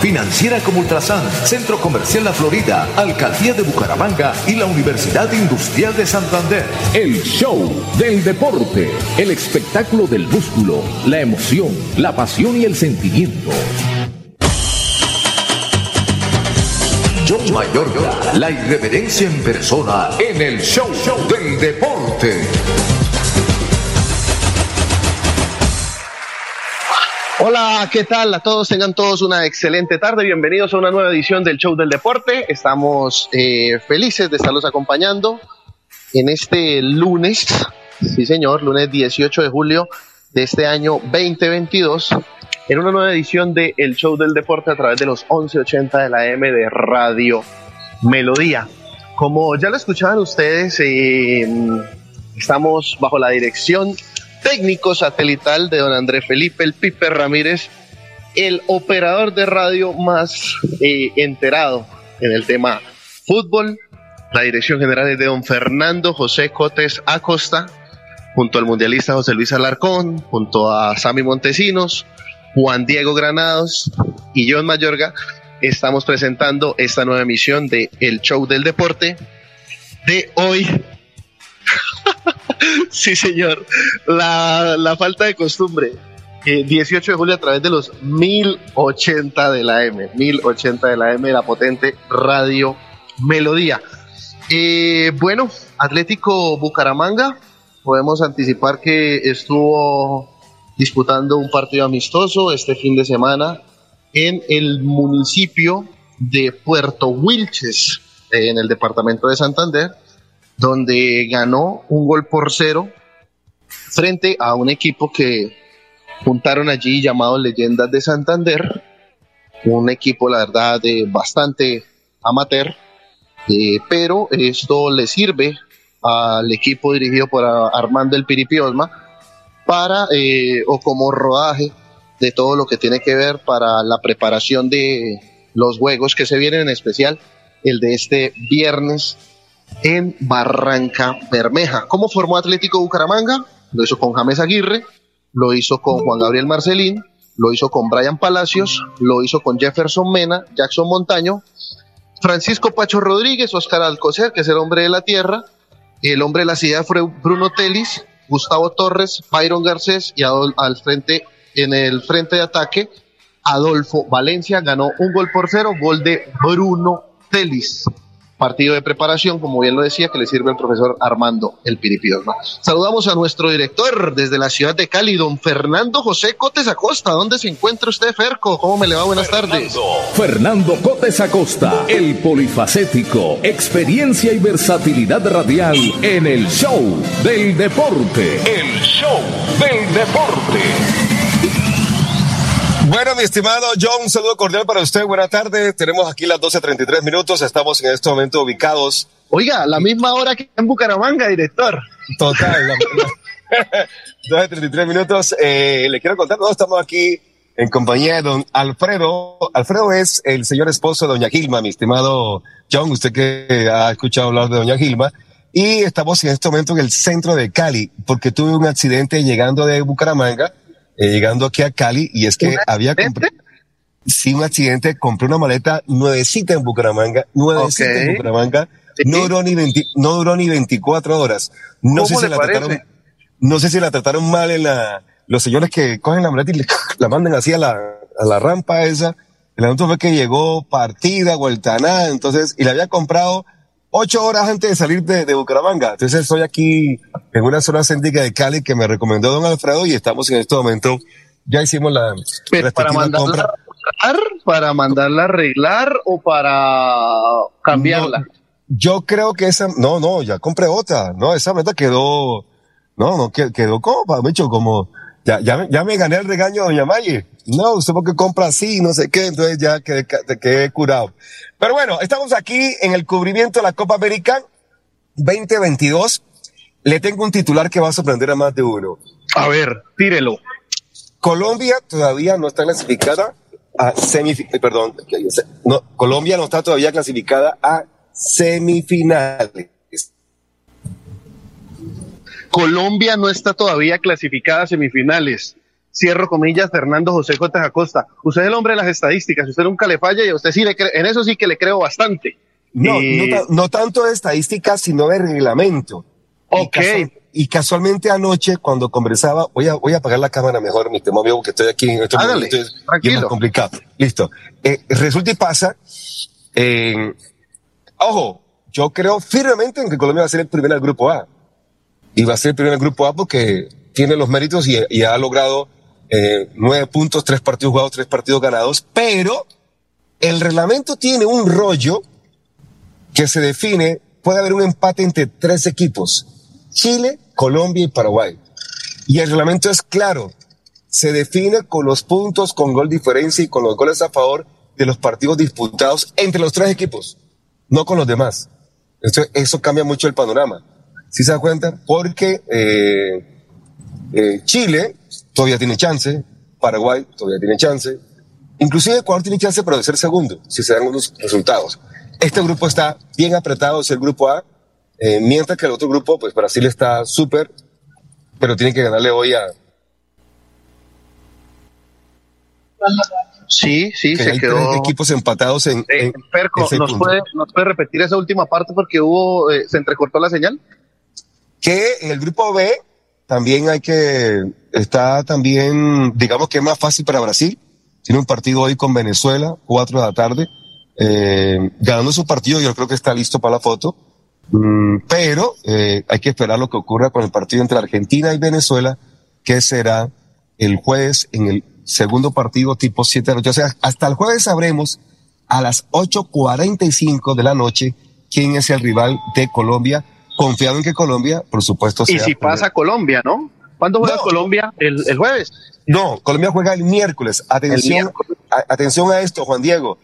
Financiera como Ultrasan, Centro Comercial La Florida, Alcaldía de Bucaramanga y la Universidad Industrial de Santander. El show del deporte, el espectáculo del músculo, la emoción, la pasión y el sentimiento. John Mayorga, la irreverencia en persona en el show, del deporte. Hola, ¿qué tal a todos? Tengan todos una excelente tarde. Bienvenidos a una nueva edición del Show del Deporte. Estamos eh, felices de estarlos acompañando en este lunes, sí señor, lunes 18 de julio de este año 2022 en una nueva edición de El Show del Deporte a través de los 1180 de la M de Radio Melodía. Como ya lo escuchaban ustedes, eh, estamos bajo la dirección técnico satelital de don Andrés Felipe El Pipe Ramírez, el operador de radio más eh, enterado en el tema fútbol. La dirección general es de don Fernando José Cotes Acosta, junto al mundialista José Luis Alarcón, junto a Sami Montesinos, Juan Diego Granados y John Mayorga, estamos presentando esta nueva emisión de El Show del Deporte de hoy. sí, señor. La, falta de costumbre. 18 de julio a través de los 1080 de la M, 1080 de la M, la potente Radio Melodía. Eh, bueno, Atlético Bucaramanga, podemos anticipar que estuvo disputando un partido amistoso este fin de semana en el municipio de Puerto Wilches, en el departamento de Santander, donde ganó un gol por cero frente a un equipo que juntaron allí llamado Leyendas de Santander, un equipo la verdad bastante amateur, eh, pero esto le sirve al equipo dirigido por Armando El Piripiosma, para eh, o como rodaje de todo lo que tiene que ver para la preparación de los juegos que se vienen, en especial el de este viernes en Barranca Bermeja. ¿Cómo formó Atlético Bucaramanga? Lo hizo con James Aguirre, lo hizo con Juan Gabriel Marcelín, lo hizo con Brian Palacios, lo hizo con Jefferson Mena, Jackson Montaño, Francisco Pacho Rodríguez, Oscar Alcocer, que es el hombre de la tierra, el hombre de la ciudad fue Bruno Telis, Gustavo Torres, Byron Garcés y al frente, en el frente de ataque, Adolfo Valencia ganó un gol por cero, gol de Bruno Telis partido de preparación, como bien lo decía, que le sirve al profesor Armando El Piripiosma. Saludamos a nuestro director desde la ciudad de Cali, don Fernando José Cotes Acosta. ¿Dónde se encuentra usted, Ferco? ¿Cómo me le va? Buenas tardes. Fernando Cotes Acosta, el polifacético, experiencia y versatilidad radial en el show del deporte. El show del deporte. Bueno, mi estimado John, un saludo cordial para usted. Buena tarde. Tenemos aquí las 12.33 minutos. Estamos en este momento ubicados. Oiga, la misma hora que en Bucaramanga, director. Total. 12.33 minutos. Eh, le quiero contar, todos estamos aquí en compañía de don Alfredo. Alfredo es el señor esposo de doña Gilma, mi estimado John, usted que ha escuchado hablar de doña Gilma. Y estamos en este momento en el centro de Cali, porque tuve un accidente llegando de Bucaramanga eh, llegando aquí a Cali y es que había comprado, sí, un accidente, compré una maleta nuevecita en Bucaramanga, nuevecita en Bucaramanga, no duró ni no duró ni 24 horas. No sé si la trataron, no sé si la trataron mal en la, los señores que cogen la maleta y la mandan así a la, a la rampa esa. El asunto fue que llegó partida, vuelta a nada, entonces, y la había comprado ocho horas antes de salir de, de Bucaramanga. Entonces estoy aquí en una zona céntrica de Cali que me recomendó don Alfredo y estamos en este momento, ya hicimos la, Pero para mandarla a arreglar, para mandarla a arreglar o para cambiarla. No, yo creo que esa, no, no, ya compré otra, no, esa meta quedó, no, no, quedó como, hecho como, ya, ya, ya me gané el regaño de Doña Maye. No, usted porque compra así, no sé qué, entonces ya quedé, quedé curado. Pero bueno, estamos aquí en el cubrimiento de la Copa América 2022. Le tengo un titular que va a sorprender a más de uno. A ver, tírelo. Colombia todavía no está clasificada a semifinales, perdón, no, Colombia no está todavía clasificada a semifinales. Colombia no está todavía clasificada a semifinales. Cierro comillas, Fernando José J. Acosta. Usted es el hombre de las estadísticas, usted nunca le falla y usted sí le cree, en eso sí que le creo bastante. No, no, tanto de estadísticas, sino de reglamento. Ok. Y, casualmente anoche, cuando conversaba, voy a, voy a apagar la cámara mejor, mi tema amigo, que estoy aquí en este momento. tranquilo. complicado. Listo. Eh, resulta y pasa, eh, ojo, yo creo firmemente en que Colombia va a ser el primero del grupo A. Y va a ser el primero del grupo A porque tiene los méritos y, ha logrado eh, nueve puntos, tres partidos jugados, tres partidos ganados, pero el reglamento tiene un rollo que se define, puede haber un empate entre tres equipos, Chile, Colombia y Paraguay. Y el reglamento es claro, se define con los puntos, con gol diferencia y con los goles a favor de los partidos disputados entre los tres equipos, no con los demás. Entonces, eso cambia mucho el panorama. ¿Sí se da cuenta? Porque eh, eh, Chile todavía tiene chance, Paraguay todavía tiene chance, inclusive Ecuador tiene chance para ser segundo, si se dan unos resultados. Este grupo está bien apretado, es el grupo A, eh, mientras que el otro grupo, pues Brasil está súper, pero tiene que ganarle hoy a... Sí, sí, se hay quedó. Tres equipos empatados en. Eh, Perco, ¿nos puede, ¿nos puede, repetir esa última parte porque hubo, eh, se entrecortó la señal? Que en el grupo B también hay que, está también, digamos que es más fácil para Brasil. Tiene un partido hoy con Venezuela, cuatro de la tarde. Eh, ganando su partido, yo creo que está listo para la foto. Mm, pero eh, hay que esperar lo que ocurra con el partido entre Argentina y Venezuela, que será el jueves en el segundo partido tipo 7 de la noche. O sea, hasta el jueves sabremos a las 8.45 de la noche quién es el rival de Colombia, confiado en que Colombia, por supuesto, sea. Y si pasa Colombia, ¿no? ¿Cuándo juega Colombia? ¿El, ¿El, jueves? No, Colombia juega el miércoles. Atención, el miércoles. A, atención a esto, Juan Diego.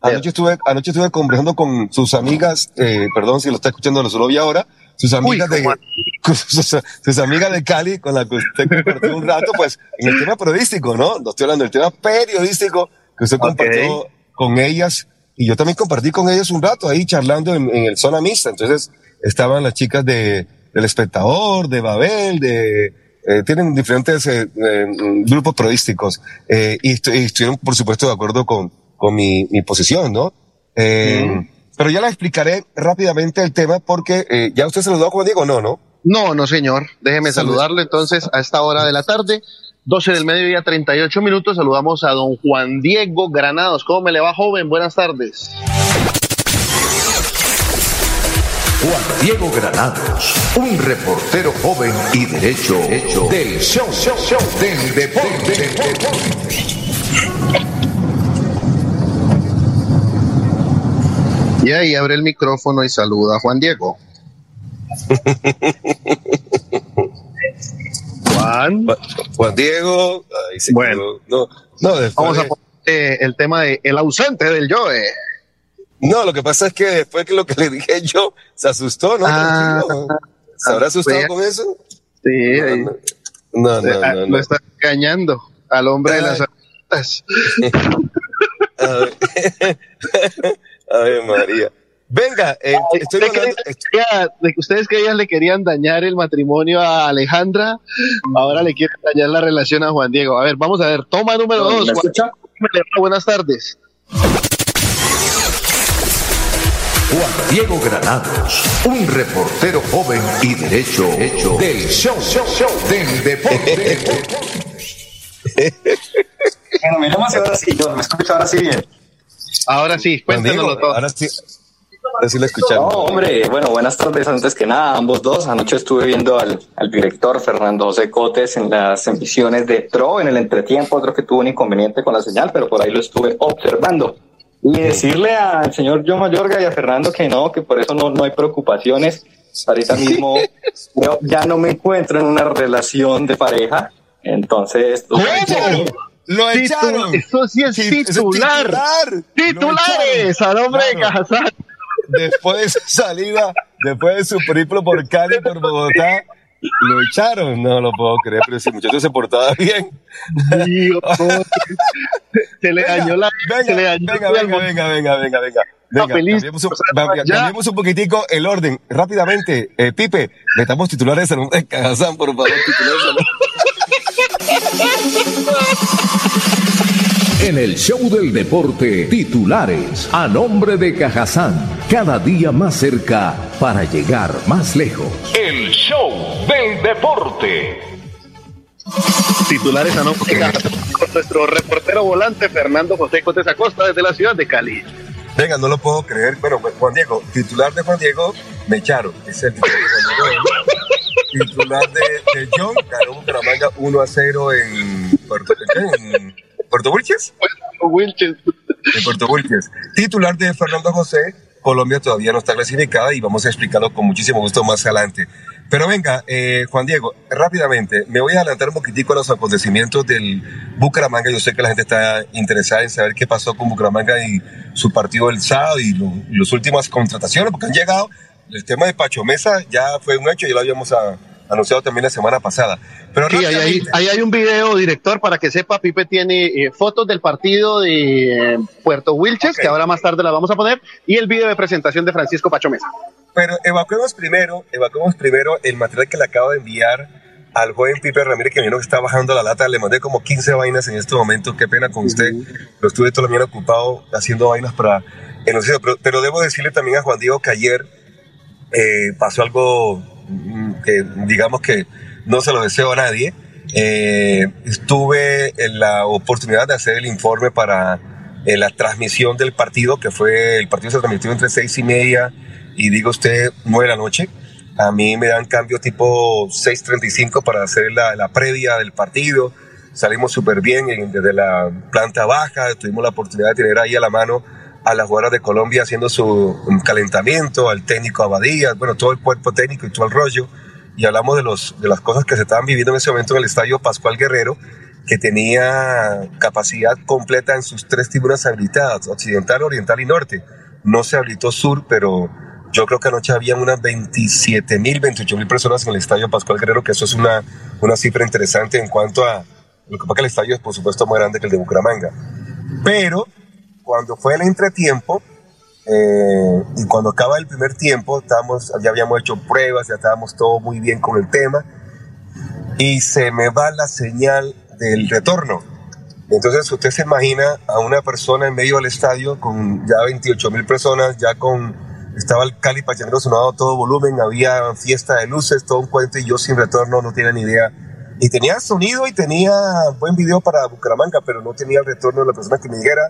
Anoche estuve, anoche estuve conversando con sus amigas, eh, perdón si lo está escuchando, lo solo vi ahora, sus amigas Uy, de, sus, sus, amigas de Cali con las que usted compartió un rato, pues, en el tema periodístico, ¿no? No estoy hablando del tema periodístico que usted okay. compartió con ellas y yo también compartí con ellas un rato ahí charlando en, en el zona mixta. Entonces, estaban las chicas de, del espectador, de Babel, de, eh, tienen diferentes eh, eh, grupos periodísticos, eh, y, y, estuvieron, por supuesto, de acuerdo con, con mi, mi posición, ¿no? Mm. Pero ya le explicaré rápidamente el tema porque ya usted saludó a Juan Diego, no, ¿no? No, no, señor. Déjeme Salud. saludarle entonces a esta hora de la tarde. 12 del mediodía, 38 minutos. Saludamos a don Juan Diego Granados. ¿Cómo me le va, joven? Buenas tardes. Juan Diego Granados, un reportero joven y derecho, hecho del show, show, show del deporte. Del deporte. Y ahí abre el micrófono y saluda a Juan Diego. Juan. Juan Diego. Bueno, no, no, vamos a poner eh, el tema de el ausente del Joe. No, lo que pasa es que después que lo que le dije yo, se asustó, ¿no? Ah, ¿Se habrá asustado con eso? Sí, no, no, no, no, no, Lo está engañando al hombre Ay. de las aguas. A ver, María. Venga, eh, Ay, estoy ¿usted hablando, de que ustedes creían le querían dañar el matrimonio a Alejandra, ahora le quieren dañar la relación a Juan Diego. A ver, vamos a ver, toma número ¿Me dos. escucha? Buenas tardes. Juan Diego Granados, un reportero joven y derecho hecho del show, show, show del deporte. bueno, miremos ahora sí, yo me escucho ahora sí bien. Ahora sí, cuéntanoslo todo. Ahora sí, ahora sí lo escuchamos. No, hombre, bueno, buenas tardes antes que nada, ambos dos. Anoche estuve viendo al, al director Fernando José Cotes en las emisiones de TRO en el entretiempo, creo que tuvo un inconveniente con la señal, pero por ahí lo estuve observando. Y decirle al señor John Mayorga y a Fernando que no, que por eso no, no hay preocupaciones. Ahorita mismo yo ya no me encuentro en una relación de pareja, entonces... ¿Cómo? Lo echaron. Eso sí es Sí, titular. titular. Titulares a nombre de. Cajazán. Después de su salida, después de su periplo por Cali, por Bogotá, lo echaron. No lo puedo creer, pero si el muchacho se portaba bien. Dios, se le dañó la. venga, se le dañó venga, venga, venga, venga, venga, venga. Feliz. cambiemos, un, O sea, va- ya. cambiemos un poquitico el orden. Rápidamente, eh, Pipe, metamos titulares en un Cajazán, por favor, titulares en un- En el show del deporte, titulares a nombre de Cajazán, cada día más cerca para llegar más lejos. El show del deporte. Titulares a Cajazán con nuestro reportero volante Fernando José Cotes Acosta desde la ciudad de Cali. Venga, no lo puedo creer. Bueno, pues, Juan Diego, titular de Juan Diego, me echaron. Es el titular de Juan Diego. Titular de, de John, ganó Bucaramanga 1 a 0 en Puerto, en Puerto Wilches. Wilches. En Puerto Wilches. Titular de Fernando José, Colombia todavía no está clasificada y vamos a explicarlo con muchísimo gusto más adelante. Pero venga, eh, Juan Diego, rápidamente, me voy a adelantar un poquitico a los acontecimientos del Bucaramanga. Yo sé que la gente está interesada en saber qué pasó con Bucaramanga y su partido el sábado y, las últimas contrataciones, porque han llegado. El tema de Pacho Mesa ya fue un hecho, ya lo habíamos ah, anunciado también la semana pasada. Pero Sí, ahí, rápidamente- ahí hay un video, director, para que sepa, Pipe tiene eh, fotos del partido de eh, Puerto Wilches, Ok. que ahora más tarde la vamos a poner, y el video de presentación de Francisco Pacho Mesa. Pero evacuemos primero, evacuemos primero el material que le acabo de enviar al joven Pipe Ramírez, que vino que está bajando la lata. Le mandé como 15 vainas en este momento. Qué pena con usted. Lo estuve toda la mañana ocupado haciendo vainas para. Pero, pero debo decirle también a Juan Diego que ayer eh, pasó algo que digamos que no se lo deseo a nadie. Eh, estuve en la oportunidad de hacer el informe para eh, la transmisión del partido, que fue el partido se transmitió entre seis y media y digo usted nueve de la noche. A mí me dan cambio tipo 6.35 para hacer la, la previa del partido. Salimos súper bien en- desde la planta baja. Tuvimos la oportunidad de tener ahí a la mano a las jugadoras de Colombia haciendo su um, calentamiento, al técnico Abadía, bueno, todo el cuerpo técnico y todo el rollo. Y hablamos de, los, de las cosas que se estaban viviendo en ese momento en el estadio Pascual Guerrero, que tenía capacidad completa en sus tres tribunas habilitadas, occidental, oriental y norte. No se habilitó sur, pero yo creo que anoche habían unas 27 mil, 28 mil personas en el estadio Pascual Guerrero, que eso es una, una cifra interesante en cuanto a lo que pasa que el estadio es por supuesto más grande que el de Bucaramanga. Pero cuando fue el entretiempo eh, y cuando acaba el primer tiempo, estábamos, ya habíamos hecho pruebas, ya estábamos todo muy bien con el tema y se me va la señal del retorno. Entonces usted se imagina a una persona en medio del estadio con ya 28 mil personas, ya con, estaba el Cali Pachanero sonado todo volumen, había fiesta de luces, todo un cuento y yo sin retorno no tenía ni idea. Y tenía sonido y tenía buen video para Bucaramanga, pero no tenía el retorno de la persona que me dijera,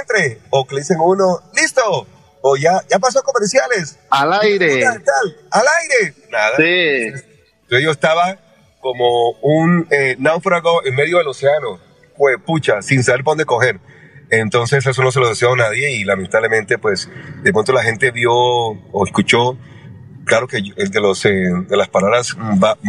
entre, o que le dicen uno, listo, o ya, ya pasó comerciales, Al aire. tal, tal, al aire, nada. Sí. Entonces yo estaba como un eh, náufrago en medio del océano, pues pucha, sin saber por dónde coger. Entonces eso no se lo deseo a nadie y lamentablemente pues de pronto la gente vio o escuchó, claro que el de, los, eh, de las palabras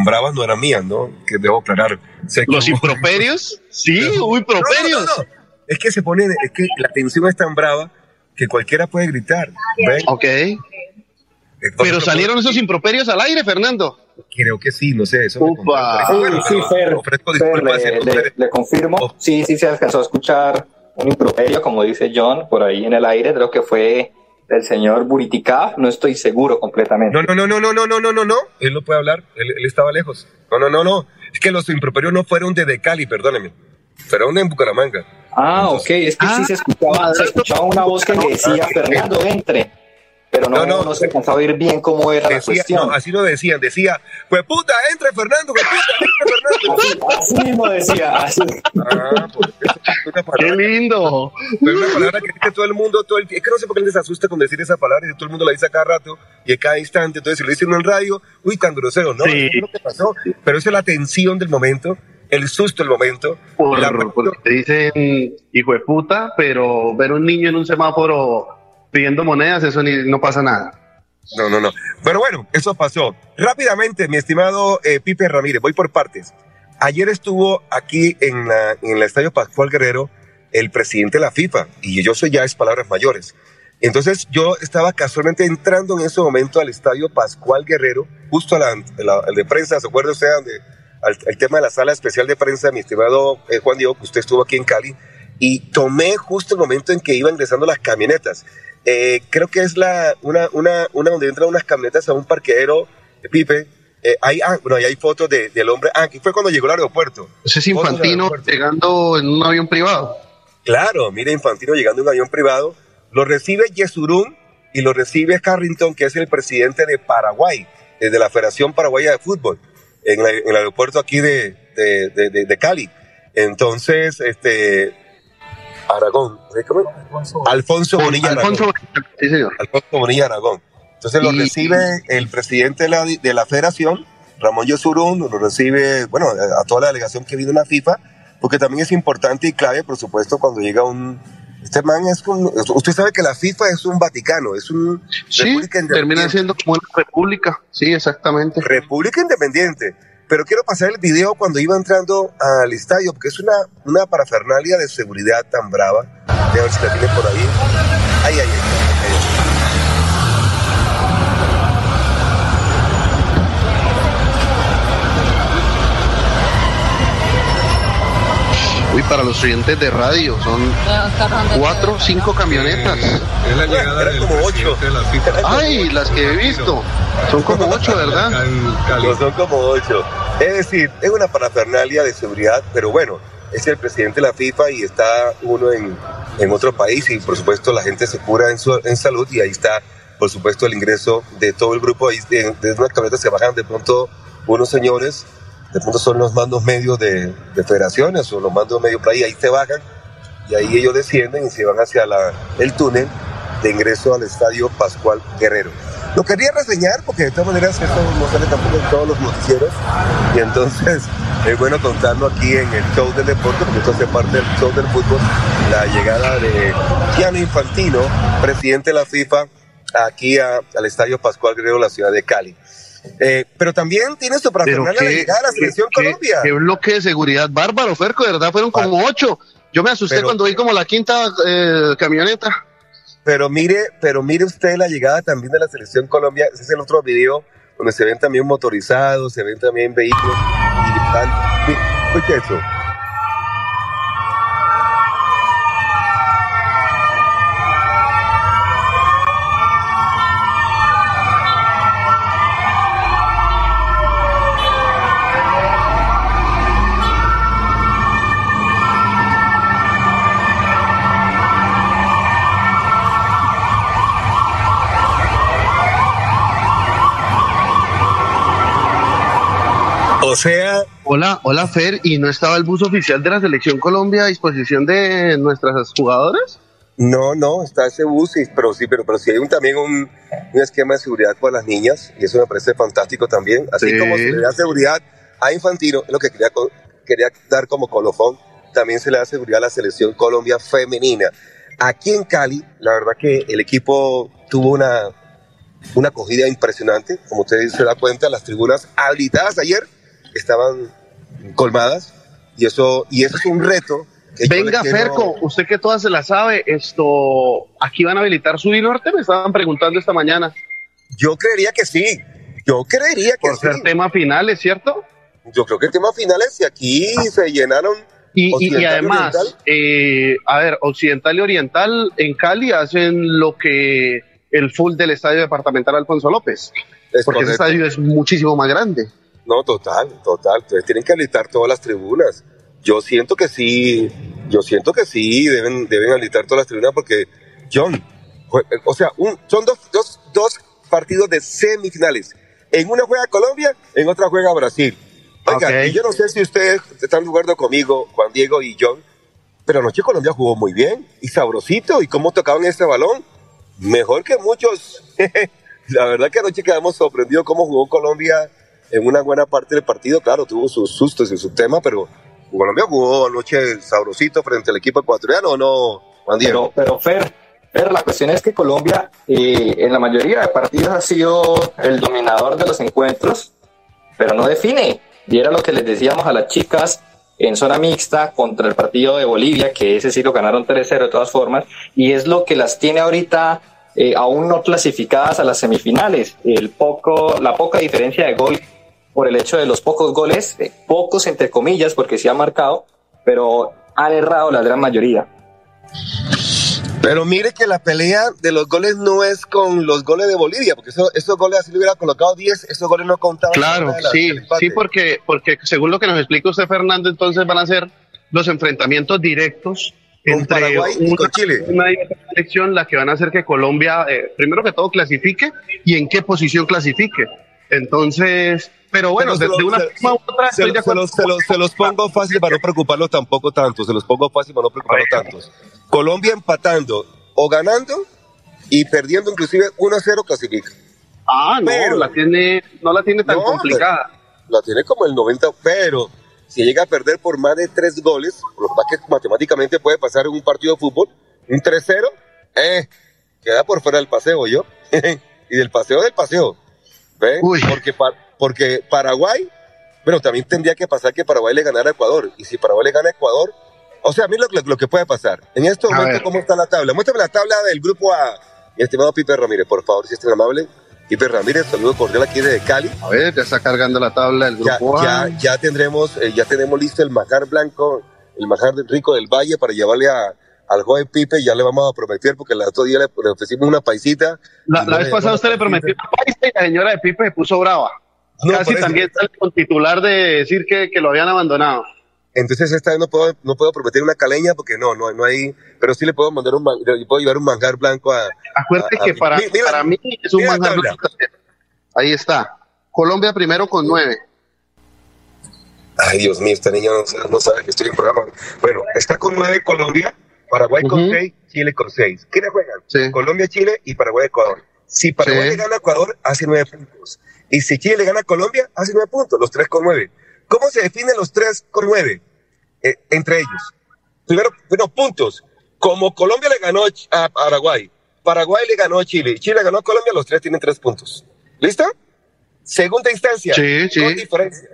bravas no eran mías, ¿no? Que debo aclarar. Se Los equivocó. improperios. Sí, uy, no, properios. no, no. Es que se pone, es que la tensión es tan brava que cualquiera puede gritar. ¿ven? Ok. Entonces, Pero salieron esos improperios al aire, Fernando. Creo que sí, no sé, eso. me Upa. contaron. Sí, sí, Fer, le, si no le- le confirmo. Oh. Sí, sí se alcanzó a escuchar un improperio, como dice John, por ahí en el aire. Creo que fue del señor Buriticá. No estoy seguro completamente. No, no, no, no, no, no, no, no, no, no. Él no puede hablar. Él, él estaba lejos. No, no, no, no. Es que los improperios no fueron de Cali, perdóneme. Fueron de Bucaramanga. Ah, ok. Es que Ah, sí se escuchaba, se escuchaba una voz que le decía Fernando, entre. pero no, no, no, se alcanzaba a oír bien cómo era la cuestión. así lo decían, decía, pues puta, entre Fernando, pues puta, entre Fernando. Así, mismo decía, así. Ah, pues, Qué lindo. Es una palabra que dice todo el mundo, todo el, es que no sé por qué les asusta con decir esa palabra, y todo el mundo la dice a cada rato y a cada instante, entonces si lo dicen en el radio, uy, tan grosero, no, sí. es lo que pasó, pero esa es la tensión del momento, el susto del momento. Por, la... Porque te dicen hijo de puta, pero ver un niño en un semáforo pidiendo monedas, eso ni, no pasa nada. No, no, no. Pero bueno, eso pasó. Rápidamente, mi estimado eh, Pipe Ramírez, voy por partes. Ayer estuvo aquí en, la, en el Estadio Pascual Guerrero el presidente de la FIFA, y yo soy ya es palabras mayores. Entonces yo estaba casualmente entrando en ese momento al Estadio Pascual Guerrero, justo a la, de prensa, ¿se acuerda usted? Donde, al, el tema de la sala especial de prensa, mi estimado eh, Juan Diego, que usted estuvo aquí en Cali, y tomé justo el momento en que iban ingresando las camionetas. Eh, creo que es la, una, una, una donde entran unas camionetas a un parqueadero, Pipe. Eh, hay, ah, bueno, ahí hay fotos de, del hombre. Ah, que fue cuando llegó al aeropuerto. Ese es Infantino llegando en un avión privado. Claro, mire, Infantino llegando en un avión privado. Lo recibe Yesurún y lo recibe Carrington, que es el presidente de Paraguay, eh, de la Federación Paraguaya de Fútbol, en, en el aeropuerto aquí de, de, de, de Cali. Entonces, este, Aragón. Alfonso, Bonilla Aragón. Alfonso, sí, señor. Alfonso Bonilla Aragón. Entonces lo recibe el presidente de la, de la federación, Ramón Yosurún, lo recibe, bueno, a toda la delegación que vino en la FIFA, porque también es importante y clave, por supuesto, cuando llega un... Este man es un, Usted sabe que la FIFA es un Vaticano, es un... Sí, termina siendo como una república, sí, exactamente. República independiente pero quiero pasar el video cuando iba entrando al estadio, porque es una, una parafernalia de seguridad tan brava. a ver si la por ahí. Ahí, ahí, Uy, para los oyentes de radio, son cuatro, cinco camionetas. Es la llegada de como ocho. Ay, las que he visto. Son como ocho, ¿verdad? son como ocho. Es decir, es una parafernalia de seguridad, pero bueno, es el presidente de la FIFA y está uno en, en otro país y por supuesto la gente se cura en, su, en salud y ahí está por supuesto el ingreso de todo el grupo. Ahí de, de unas camionetas se bajan de pronto unos señores, de pronto son los mandos medios de, de federaciones o los mandos medios por ahí, ahí se bajan y ahí ellos descienden y se van hacia la, el túnel de ingreso al estadio Pascual Guerrero. Lo quería reseñar porque de todas maneras esto no sale tampoco en todos los noticieros y entonces es bueno contarlo aquí en el show del deporte porque esto hace parte del show del fútbol, la llegada de Gianni Infantino, presidente de la FIFA, aquí al Estadio Pascual Guerrero, la ciudad de Cali. Eh, pero también tiene su parafernalia de llegar a la selección Colombia. Qué bloque de seguridad bárbaro, Ferco, de verdad fueron como ocho. Yo me asusté cuando vi como la quinta eh, camioneta. Pero mire, pero mire usted la llegada también de la selección Colombia. Ese es el otro video donde se ven también motorizados, se ven también vehículos y. Oye eso. O sea. Hola, hola Fer, ¿y no estaba el bus oficial de la Selección Colombia a disposición de nuestras jugadoras? No, no, está ese bus, pero sí, pero, pero sí hay un, también un, un, esquema de seguridad para las niñas, y eso me parece fantástico también. Así como se le da seguridad a Infantino, es lo que quería, quería dar como colofón, también se le da seguridad a la Selección Colombia femenina. Aquí en Cali, la verdad que el equipo tuvo una, una acogida impresionante, como ustedes se da cuenta, las tribunas habilitadas ayer estaban colmadas y eso, y eso es un reto. Venga, Ferco, usted que todas se la sabe, esto, aquí van a habilitar su norte, me estaban preguntando esta mañana. Yo creería que sí, yo creería que Por sí. ser tema finales, ¿cierto? Yo creo que el tema finales, y aquí se llenaron. Y, y, y además, eh, a ver, Occidental y Oriental en Cali hacen lo que el full del estadio departamental Alfonso López, es porque ese estadio es muchísimo más grande. No, total, total. Entonces tienen que habilitar todas las tribunas. Yo siento que sí, yo siento que sí, deben, deben habilitar todas las tribunas porque, John, o sea, un, son dos, dos, dos partidos de semifinales. En una juega Colombia, en otra juega Brasil. Oiga, y yo no sé si ustedes están de acuerdo conmigo, Juan Diego y John, pero anoche Colombia jugó muy bien y sabrosito. ¿Y cómo tocaban este balón? Mejor que muchos. La verdad que anoche quedamos sorprendidos cómo jugó Colombia en una buena parte del partido. Claro, tuvo sus sustos y su tema, pero Colombia jugó anoche sabrosito frente al equipo ecuatoriano, ¿no, Juan Diego? Pero, pero Fer, Fer, la cuestión es que Colombia eh, en la mayoría de partidos ha sido el dominador de los encuentros, pero no define. Y era lo que les decíamos a las chicas en zona mixta contra el partido de Bolivia, que ese sí lo ganaron 3-0 de todas formas, y es lo que las tiene ahorita eh, aún no clasificadas a las semifinales. El poco, la poca diferencia de gol por el hecho de los pocos goles, eh, pocos entre comillas, porque se ha marcado, pero han errado la gran mayoría. Pero mire que la pelea de los goles no es con los goles de Bolivia, porque eso, esos goles, así le hubiera colocado 10, esos goles no contaban. Claro, sí, sí, porque, porque según lo que nos explica usted, Fernando, entonces van a ser los enfrentamientos directos entre Paraguay y con Chile. Una selección la que van a hacer que Colombia, eh, primero que todo, clasifique y en qué posición clasifique. Entonces, pero bueno, de, una forma u otra estoy de acuerdo. Se los, se los, pongo fácil para no preocuparlos tampoco tanto, se los pongo fácil para no preocuparlos tanto. Colombia empatando o ganando y perdiendo inclusive 1-0 clasifica. Ah, no, la tiene, no la tiene tan complicada. La tiene como el 90, pero si llega a perder por más de tres goles, lo que matemáticamente puede pasar en un partido de fútbol, un 3-0, eh, queda por fuera del paseo, yo. y del paseo del paseo. ¿Ven? Porque, porque Paraguay, bueno, también tendría que pasar que Paraguay le ganara a Ecuador. Y si Paraguay le gana a Ecuador, o sea, a mí lo, lo, que puede pasar. En este momento, ¿cómo está la tabla? Muéstrame la tabla del grupo A. Mi estimado Pipe Ramírez, por favor, si es tan amable. Pipe Ramírez, saludo cordial aquí desde Cali. A ver, ya está cargando la tabla del grupo A. Ya, ya tendremos, eh, ya tenemos listo el majar blanco, el majar rico del Valle para llevarle a, al joven Pipe, ya le vamos a prometer, porque el otro día le, ofrecimos una paisita. La, vez pasada usted le prometió una paisa y la señora de Pipe se puso brava. Casi también sale con titular de decir que, que lo habían abandonado. Entonces esta vez no puedo, no puedo prometer una caleña porque no, no, no hay, pero sí le puedo mandar un, le puedo llevar un manjar blanco a. Acuérdate que para, para mí es un manjar blanco. Ahí está. Colombia primero con nueve. Ay, Dios mío, esta niña no, sabe que estoy en programa. Bueno, está con nueve Colombia, Paraguay con seis, Chile con seis. ¿Quiénes juegan? Colombia, Chile y Paraguay, Ecuador. Si Paraguay le gana a Ecuador, hace nueve puntos. Y si Chile le gana a Colombia, hace nueve puntos, los tres con nueve. ¿Cómo se definen los tres con nueve eh, entre ellos? Primero, bueno, puntos. Como Colombia le ganó a Paraguay, Paraguay le ganó a Chile Chile le ganó a Colombia, los tres tienen tres puntos. ¿Listo? Segunda instancia, sí, sí. gol diferencia.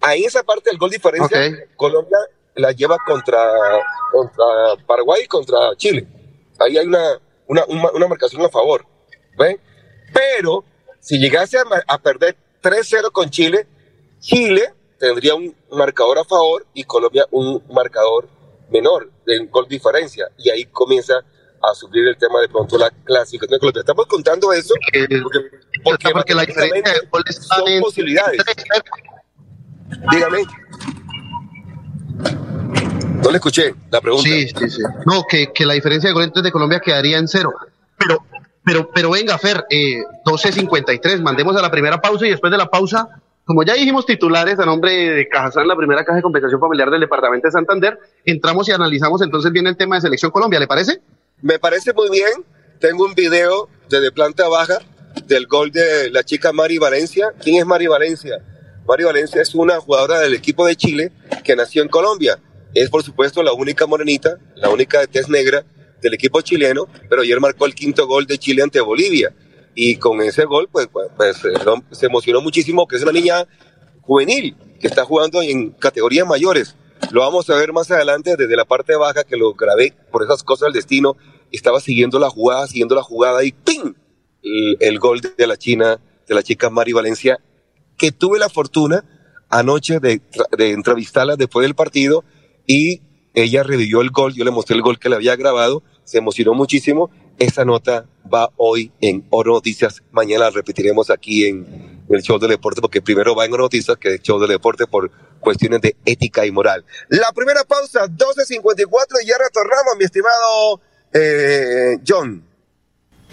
Ahí esa parte del gol diferencia, Colombia la lleva contra, contra Paraguay y contra Chile. Ahí hay una, una, una, marcación a favor. ¿Ven? Pero si llegase a, a perder 3-0 con Chile, Chile tendría un marcador a favor y Colombia un marcador menor de gol diferencia. Y ahí comienza a subir el tema de pronto la clásica. Entonces, estamos contando eso porque, porque, la diferencia de goles son posibilidades. Dígame. No le escuché la pregunta. Sí, sí, sí. No, que, que la diferencia de goles de Colombia quedaría en cero. Pero, pero, pero venga, Fer, eh, 12.53, mandemos a la primera pausa y después de la pausa como ya dijimos titulares a nombre de Cajazán, la primera caja de compensación familiar del departamento de Santander, entramos y analizamos entonces bien el tema de selección Colombia, ¿le parece? Me parece muy bien. Tengo un video desde planta baja del gol de la chica Mari Valencia. ¿Quién es Mari Valencia? Mari Valencia es una jugadora del equipo de Chile que nació en Colombia. Es por supuesto la única morenita, la única de tez negra del equipo chileno, pero ayer marcó el quinto gol de Chile ante Bolivia y con ese gol pues, pues, pues eh, se emocionó muchísimo que es una niña juvenil que está jugando en categorías mayores. Lo vamos a ver más adelante desde la parte baja que lo grabé por esas cosas del destino. Estaba siguiendo la jugada, siguiendo la jugada y ¡ping! El, gol de la China, de la chica Mari Valencia, que tuve la fortuna anoche de, de entrevistarla después del partido y ella revivió el gol, yo le mostré el gol que le había grabado, se emocionó muchísimo esa nota va hoy en Oro Noticias. Mañana la repetiremos aquí en el show del deporte, porque primero va en Oro Noticias que el show del deporte por cuestiones de ética y moral. La primera pausa, 12.54, y ya retornamos, mi estimado eh, John.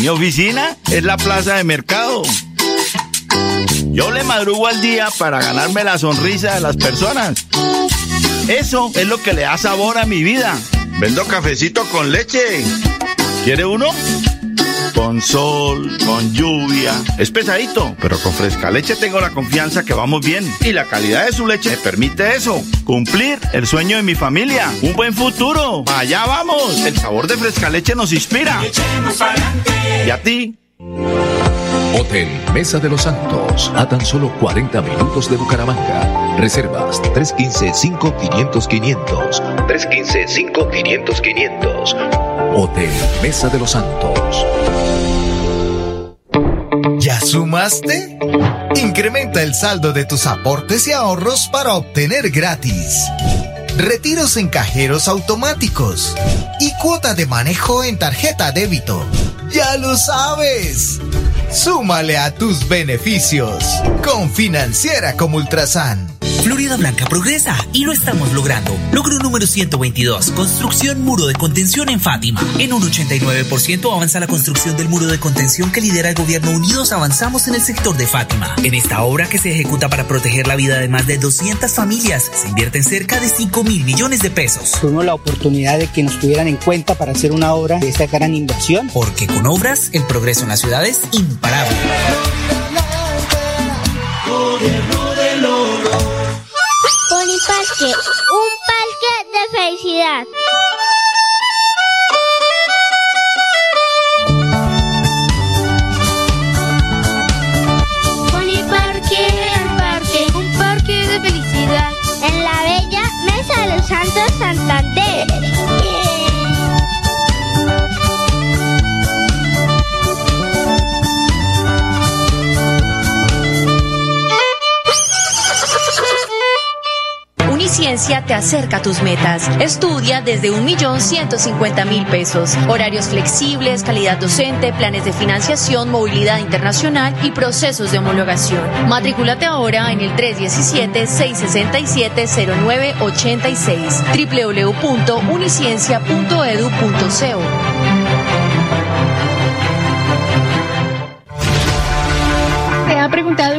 Mi oficina es la plaza de mercado. Yo le madrugo al día para ganarme la sonrisa de las personas. Eso es lo que le da sabor a mi vida. Vendo cafecito con leche. ¿Quiere uno? Con sol, con lluvia. Es pesadito, pero con fresca leche tengo la confianza que vamos bien. Y la calidad de su leche me permite eso. Cumplir el sueño de mi familia. Un buen futuro. Allá vamos. El sabor de fresca leche nos inspira. ¿Y a ti? Hotel Mesa de los Santos, a tan solo 40 minutos de Bucaramanga. Reservas 315-5500-500. 315-5500-500. Hotel Mesa de los Santos. ¿Ya sumaste? Incrementa el saldo de tus aportes y ahorros para obtener gratis. Retiros en cajeros automáticos y cuota de manejo en tarjeta débito. ¡Ya lo sabes! Súmale a tus beneficios con Financiera como Ultrasan. Florida Blanca progresa y lo estamos logrando. Logro número 122, construcción muro de contención en Fátima. En un 89% avanza la construcción del muro de contención que lidera el gobierno Unidos Avanzamos en el sector de Fátima. En esta obra que se ejecuta para proteger la vida de más de 200 familias, se invierten cerca de 5 mil millones de pesos. Tuvimos la oportunidad de que nos tuvieran en cuenta para hacer una obra de esta gran inversión. Porque con obras, el progreso en la ciudad es imparable. Un parque de felicidad. Te acerca a tus metas. Estudia desde un millón ciento cincuenta mil pesos. Horarios flexibles, calidad docente, planes de financiación, movilidad internacional y procesos de homologación. Matrículate ahora en el 317-667-0986 www.uniciencia.edu.co.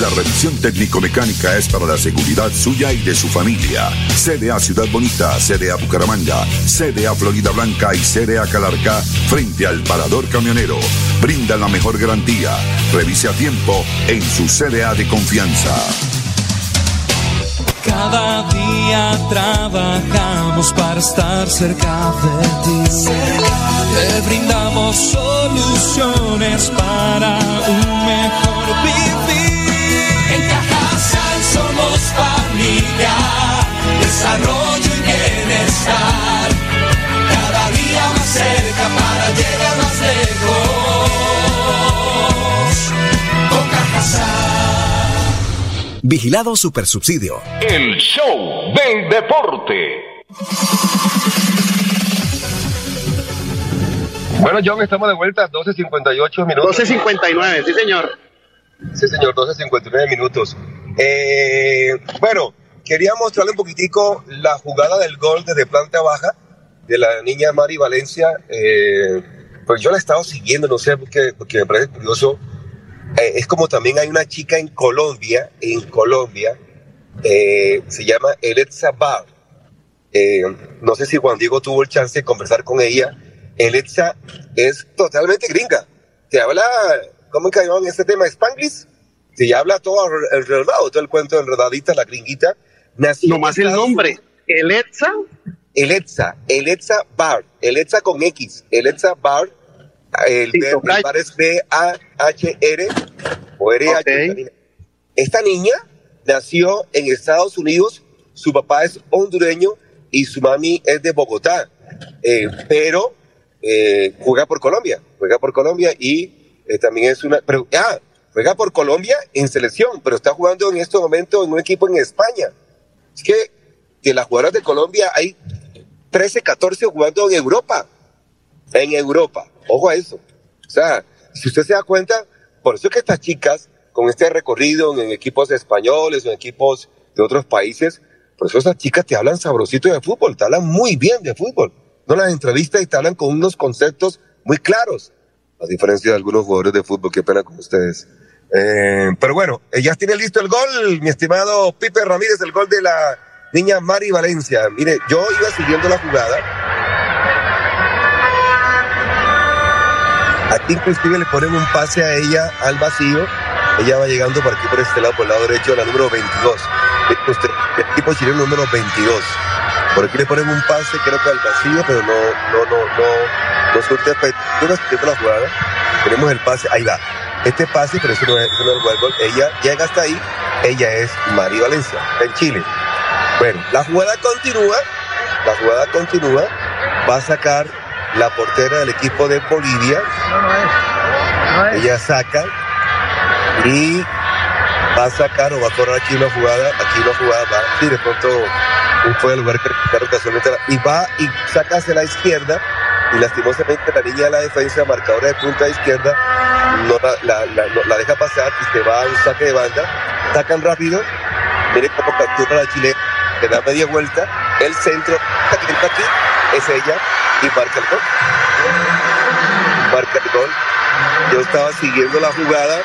La revisión técnico-mecánica es para la seguridad suya y de su familia. CDA Ciudad Bonita, CDA Bucaramanga, CDA Florida Blanca y CDA Calarca frente al parador camionero. Brinda la mejor garantía. Revise a tiempo en su CDA de confianza. Cada día trabajamos para estar cerca de ti. Te brindamos soluciones para un mejor vivir. Somos familia, desarrollo y bienestar. Cada día más cerca para llegar más lejos. Cajasal. Vigilado Supersubsidio. El show del deporte. Bueno, John, estamos de vuelta, 12.58 minutos. 12.59, sí, señor. Sí, señor, 12.59 minutos. Eh, bueno, quería mostrarle un poquitico la jugada del gol desde planta baja de la niña Mari Valencia. Eh, pues yo la he estado siguiendo, no sé, porque, porque me parece curioso. Eh, es como también hay una chica en Colombia, en Colombia, eh, se llama Eletza Bar. Eh, no sé si Juan Diego tuvo el chance de conversar con ella. Eletza es totalmente gringa. Te habla, ¿cómo que llaman este tema? ¿Spanglish? se ya habla todo enredado, todo el cuento enredadita, la gringuita. Nació Nomás el nombre, Eletza. Eletza, Eletza Bar, Eletza con X, Eletza Bar, el, Sí, el bar es B-A-H-R o R-H. Esta niña nació en Estados Unidos, su papá es hondureño y su mami es de Bogotá, eh, pero eh, juega por Colombia, juega por Colombia y eh, también es una, pero, ah, juega por Colombia en selección, pero está jugando en este momento en un equipo en España. Es que de las jugadoras de Colombia hay 13, 14 jugando en Europa. En Europa. Ojo a eso. O sea, si usted se da cuenta, por eso es que estas chicas, con este recorrido en equipos españoles o en equipos de otros países, por eso esas chicas te hablan sabrosito de fútbol, te hablan muy bien de fútbol. No las entrevistas y te hablan con unos conceptos muy claros. A diferencia de algunos jugadores de fútbol, qué pena con ustedes. Eh, pero bueno, eh, ya tiene listo el gol, mi estimado Pipe Ramírez, el gol de la niña Mari Valencia. Mire, yo iba siguiendo la jugada. Aquí inclusive le ponen un pase a ella al vacío. Ella va llegando por aquí, por este lado, por el lado derecho, la número 22. Ve usted, el equipo chileno número 22. Por aquí le ponen un pase, creo que al vacío, pero no, no, no, no, no surte efecto. Yo no la jugada. Tenemos el pase, ahí va. Este pase, pero eso no es, eso no es el gol. Ella llega hasta ahí. Ella es Mari Valencia, en Chile. Bueno, la jugada continúa. La jugada continúa. Va a sacar la portera del equipo de Bolivia. Ella saca y va a sacar o va a correr aquí una jugada. Aquí una jugada va. Y de pronto fue el lugar que casualmente la- y va y saca hacia la izquierda. Y lastimosamente la niña de la defensa, marcadora de punta izquierda, no la, deja pasar y se va a un saque de banda. Sacan rápido. Mire cómo captura la chilena. Le da media vuelta. El centro. Aquí. Es ella. Y marca el gol. Marca el gol. Yo estaba siguiendo la jugada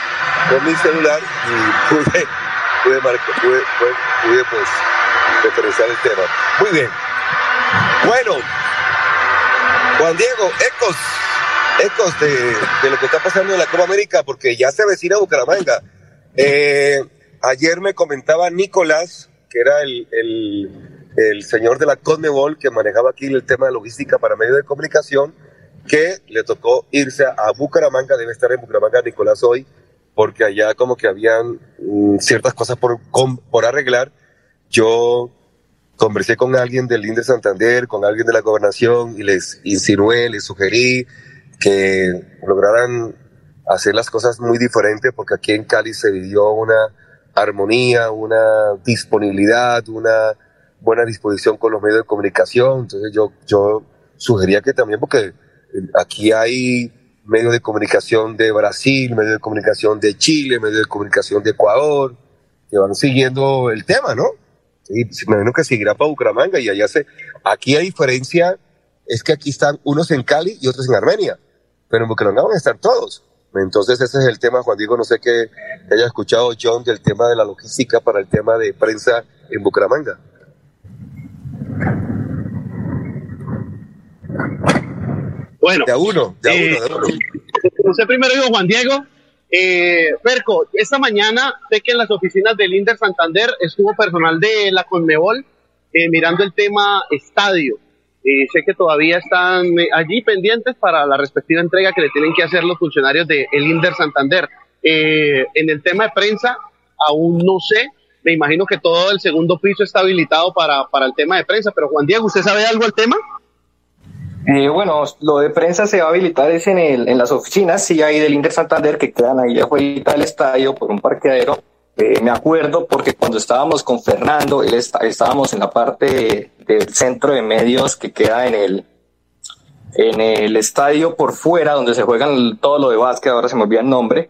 con mi celular y pude, pude marcar, pude, pude, pude, pues referenciar el tema. Muy bien. Bueno, Juan Diego, ecos, ecos de, de lo que está pasando en la Copa América, porque ya se avecina Bucaramanga. Eh, ayer me comentaba Nicolás, que era el, el, el señor de la Conmebol que manejaba aquí el tema de logística para medios de comunicación, que le tocó irse a Bucaramanga, debe estar en Bucaramanga Nicolás hoy, porque allá como que habían mm, ciertas cosas por, con- por arreglar. Yo conversé con alguien del INDE Santander, con alguien de la gobernación y les insinué, les sugerí que lograran hacer las cosas muy diferentes porque aquí en Cali se vivió una armonía, una disponibilidad, una buena disposición con los medios de comunicación. Entonces yo, yo sugería que también, porque aquí hay medios de comunicación de Brasil, medios de comunicación de Chile, medios de comunicación de Ecuador, que van siguiendo el tema, ¿no? Sí, me imagino que seguirá para Bucaramanga y allá se... Aquí hay diferencia, es que aquí están unos en Cali y otros en Armenia, pero en Bucaramanga van a estar todos. Entonces ese es el tema, Juan Diego, no sé qué haya escuchado John del tema de la logística para el tema de prensa en Bucaramanga. Bueno. De a uno, de a Eh, uno, de a uno. Primero dijo, Juan Diego. Eh, Perco, esta mañana sé que en las oficinas del Inter Santander estuvo personal de la Conmebol eh, mirando el tema estadio. Eh, sé que todavía están eh, allí pendientes para la respectiva entrega que le tienen que hacer los funcionarios del Inter Santander. Eh, en el tema de prensa, aún no sé. Me imagino que todo el segundo piso está habilitado para, para el tema de prensa. Pero Juan Diego, ¿usted sabe algo del tema? Eh, bueno, lo de prensa se va a habilitar es en, el, en las oficinas, sí hay del Inter Santander que quedan ahí afuera del estadio por un parqueadero. Eh, me acuerdo porque cuando estábamos con Fernando, él está- estábamos en la parte del centro de medios que queda en el, en el estadio por fuera, donde se juegan todo lo de básquet, ahora se me olvida el nombre.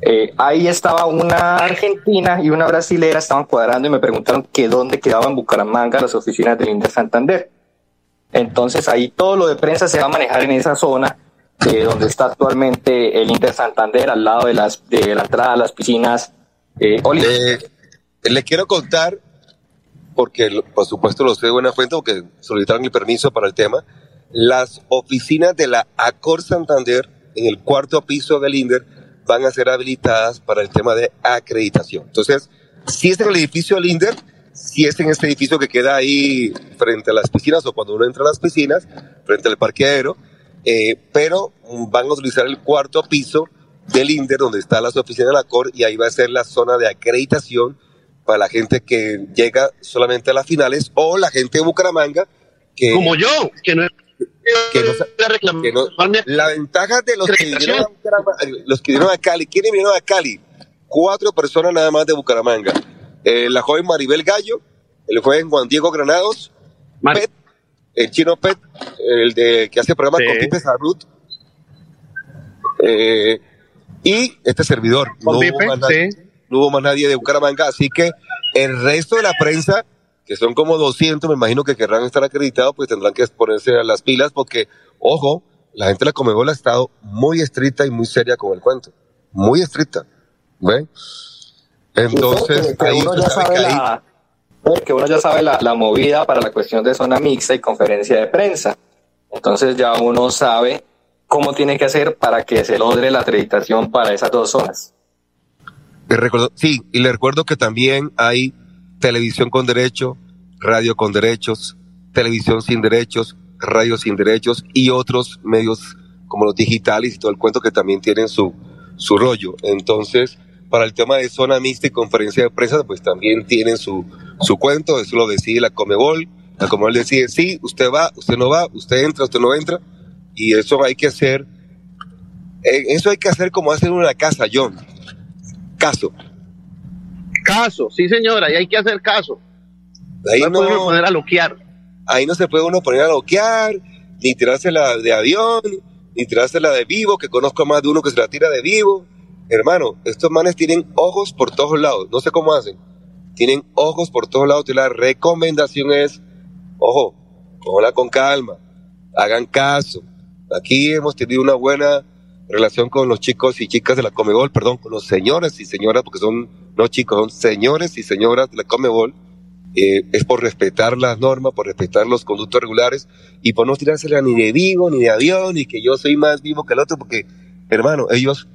Eh, ahí estaba una argentina y una brasilera, estaban cuadrando y me preguntaron que dónde quedaban Bucaramanga las oficinas del Inter Santander. Entonces ahí todo lo de prensa se va a manejar en esa zona eh, donde está actualmente el Inter Santander, al lado de, las, de la entrada a las piscinas. Eh, Eh, le quiero contar, porque por supuesto lo sé de buena fuente, porque solicitaron el permiso para el tema, las oficinas de la Acor Santander en el cuarto piso del INDER van a ser habilitadas para el tema de acreditación. Entonces, si es en el edificio del INDER, si es en este edificio que queda ahí frente a las piscinas o cuando uno entra a las piscinas, frente al parqueadero, eh, pero van a utilizar el cuarto piso del INDER donde están las oficinas de la COR y ahí va a ser la zona de acreditación para la gente que llega solamente a las finales o la gente de Bucaramanga que como yo que no que no, que no la ventaja de los que, vinieron a Bucaramanga, los que vinieron a Cali ¿quiénes vinieron a Cali? cuatro personas nada más de Bucaramanga eh, la joven Maribel Gallo el joven Juan Diego Granados Pet, el chino Pet el de que hace programa con Pipe Sarrut eh, y este servidor no hubo, más nadie, no hubo más nadie de Bucaramanga así que el resto de la prensa que son como 200, me imagino que querrán estar acreditados, pues tendrán que ponerse a las pilas porque, ojo, la gente de la Comebol ha estado muy estricta y muy seria con el cuento. Muy estricta. ¿Ven? Entonces, que, ahí uno ya sabe que ahí- la, que uno ya sabe la, la movida para la cuestión de zona mixta y conferencia de prensa. Entonces ya uno sabe cómo tiene que hacer para que se logre la acreditación para esas dos zonas. Sí, y le recuerdo que también hay televisión con derecho, radio con derechos, televisión sin derechos, radio sin derechos y otros medios como los digitales y todo el cuento que también tienen su, su rollo. Entonces, para el tema de zona mixta y conferencia de prensa, pues también tienen su, su cuento, eso lo decide la Comebol. La Comebol decide, sí, usted va, usted no va, usted entra, usted no entra, y eso hay que hacer, eh, eso hay que hacer como hacer una casa, John. Caso. Caso, sí señora, y hay que hacer caso. Ahí no, no- puede uno poner a loquear. ahí no se puede uno poner a loquear, ni tirársela de avión, ni tirársela de vivo, que conozco a más de uno que se la tira de vivo. Hermano, estos manes tienen ojos por todos lados, no sé cómo hacen. Tienen ojos por todos lados la recomendación es, ojo, cójala con calma, hagan caso. Aquí hemos tenido una buena relación con los chicos y chicas de la Comebol, perdón, con los señores y señoras, porque son no chicos, son señores y señoras de la Comebol eh, es por respetar las normas, por respetar los conductos regulares y por no tirársela ni de vivo, ni de avión, ni que yo soy más vivo que el otro, porque, hermano, ellos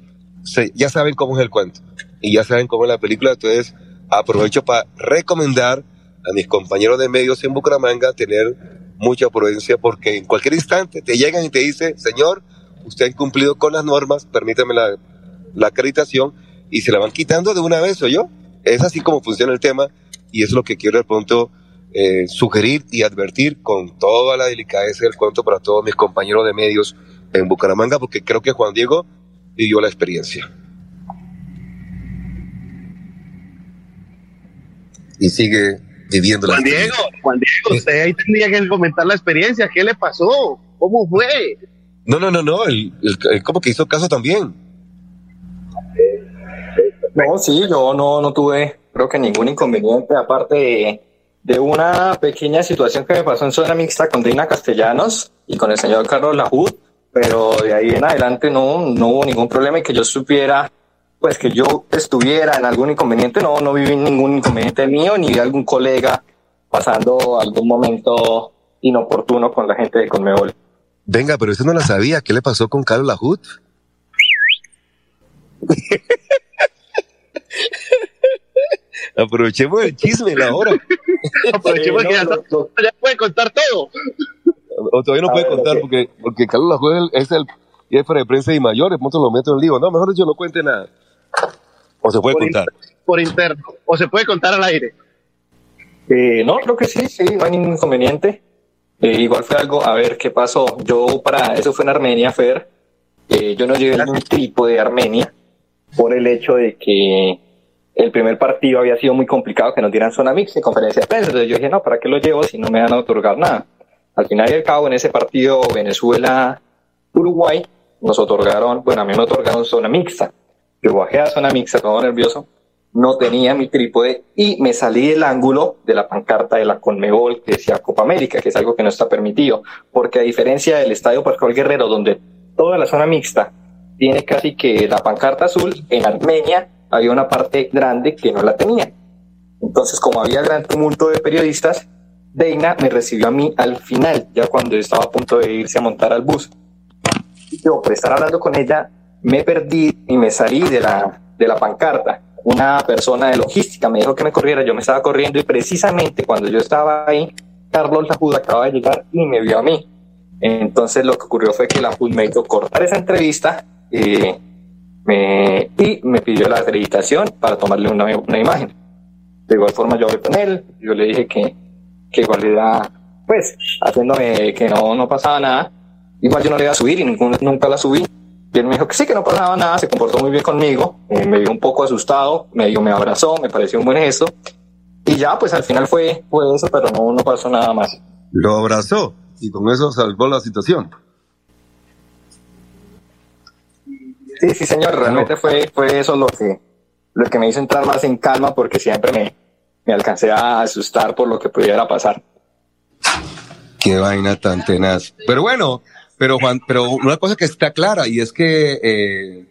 ya saben cómo es el cuento y ya saben cómo es la película, entonces aprovecho para recomendar a mis compañeros de medios en Bucaramanga tener mucha prudencia porque en cualquier instante te llegan y te dicen, señor, usted ha incumplido con las normas, permítame la, la acreditación y se la van quitando de una vez, ¿o yo? Es así como funciona el tema y es lo que quiero de pronto eh, sugerir y advertir con toda la delicadeza del cuento para todos mis compañeros de medios en Bucaramanga, porque creo que Juan Diego vivió la experiencia. Y sigue viviendo la Juan Diego, Juan Diego, usted ahí tendría que comentar la experiencia. ¿Qué le pasó? ¿Cómo fue? No, no, no, no, él- él como que hizo caso también. No, sí, yo no, no tuve, creo que ningún inconveniente, aparte de, de una pequeña situación que me pasó en zona mixta con Dina Castellanos y con el señor Carlos Lajud, pero de ahí en adelante no, no hubo ningún problema y que yo supiera, pues que yo estuviera en algún inconveniente, no, no viví ningún inconveniente mío ni de algún colega pasando algún momento inoportuno con la gente de Conmebol. Venga, pero eso no la sabía. ¿Qué le pasó con Carlos Lajut? Aprovechemos el chisme la hora. Aprovechemos que ya, ya puede contar todo. O todavía no A puede ver, contar porque, porque Carlos es el, es el jefe de prensa y mayores. Muchos lo meto en el lío. No, mejor yo no cuente nada. O se puede Por contar. Por interno. O se puede contar al aire. Eh, no, creo que sí, sí, no hay ningún inconveniente. Eh, igual fue algo, a ver qué pasó. Yo para eso fue en Armenia, Fer. Eh, yo no llevé ningún tipo de Armenia por el hecho de que el primer partido había sido muy complicado, que nos dieran zona mixta y conferencia de prensa. Entonces yo dije, no, ¿para qué lo llevo si no me van a otorgar nada? Al final y al cabo, en ese partido Venezuela-Uruguay, nos otorgaron, bueno, a mí me otorgaron zona mixta. Yo bajé a zona mixta, todo nervioso, no tenía mi trípode y me salí del ángulo de la pancarta de la Conmebol que decía Copa América, que es algo que no está permitido, porque a diferencia del Estadio Pascual Guerrero, donde toda la zona mixta tiene casi que la pancarta azul, en Armenia había una parte grande que no la tenía. Entonces, como había gran tumulto de periodistas, Deina me recibió a mí al final, ya cuando estaba a punto de irse a montar al bus. Yo, por estar hablando con ella, me perdí y me salí de la, de la pancarta. Una persona de logística me dijo que me corriera, yo me estaba corriendo y precisamente cuando yo estaba ahí, Carlos Lajud acaba de llegar y me vio a mí. Entonces lo que ocurrió fue que la JUD me hizo cortar esa entrevista eh, me, y me pidió la acreditación para tomarle una, una, imagen. De igual forma yo hablé con él, yo le dije que, que igual era, pues, haciéndome que no, no pasaba nada, igual yo no le iba a subir y nunca la subí. Y él me dijo que sí, que no pasaba nada, se comportó muy bien conmigo, eh, me vio un poco asustado, me, dio, me abrazó, me pareció un buen gesto. Y ya, pues al final fue, fue eso, pero no, no pasó nada más. Lo abrazó y con eso salvó la situación. Sí, sí, señor, realmente fue, fue eso lo que, lo que me hizo entrar más en calma porque siempre me, me alcancé a asustar por lo que pudiera pasar. Qué vaina tan tenaz. Pero bueno, pero Juan, pero una cosa que está clara y es que, eh,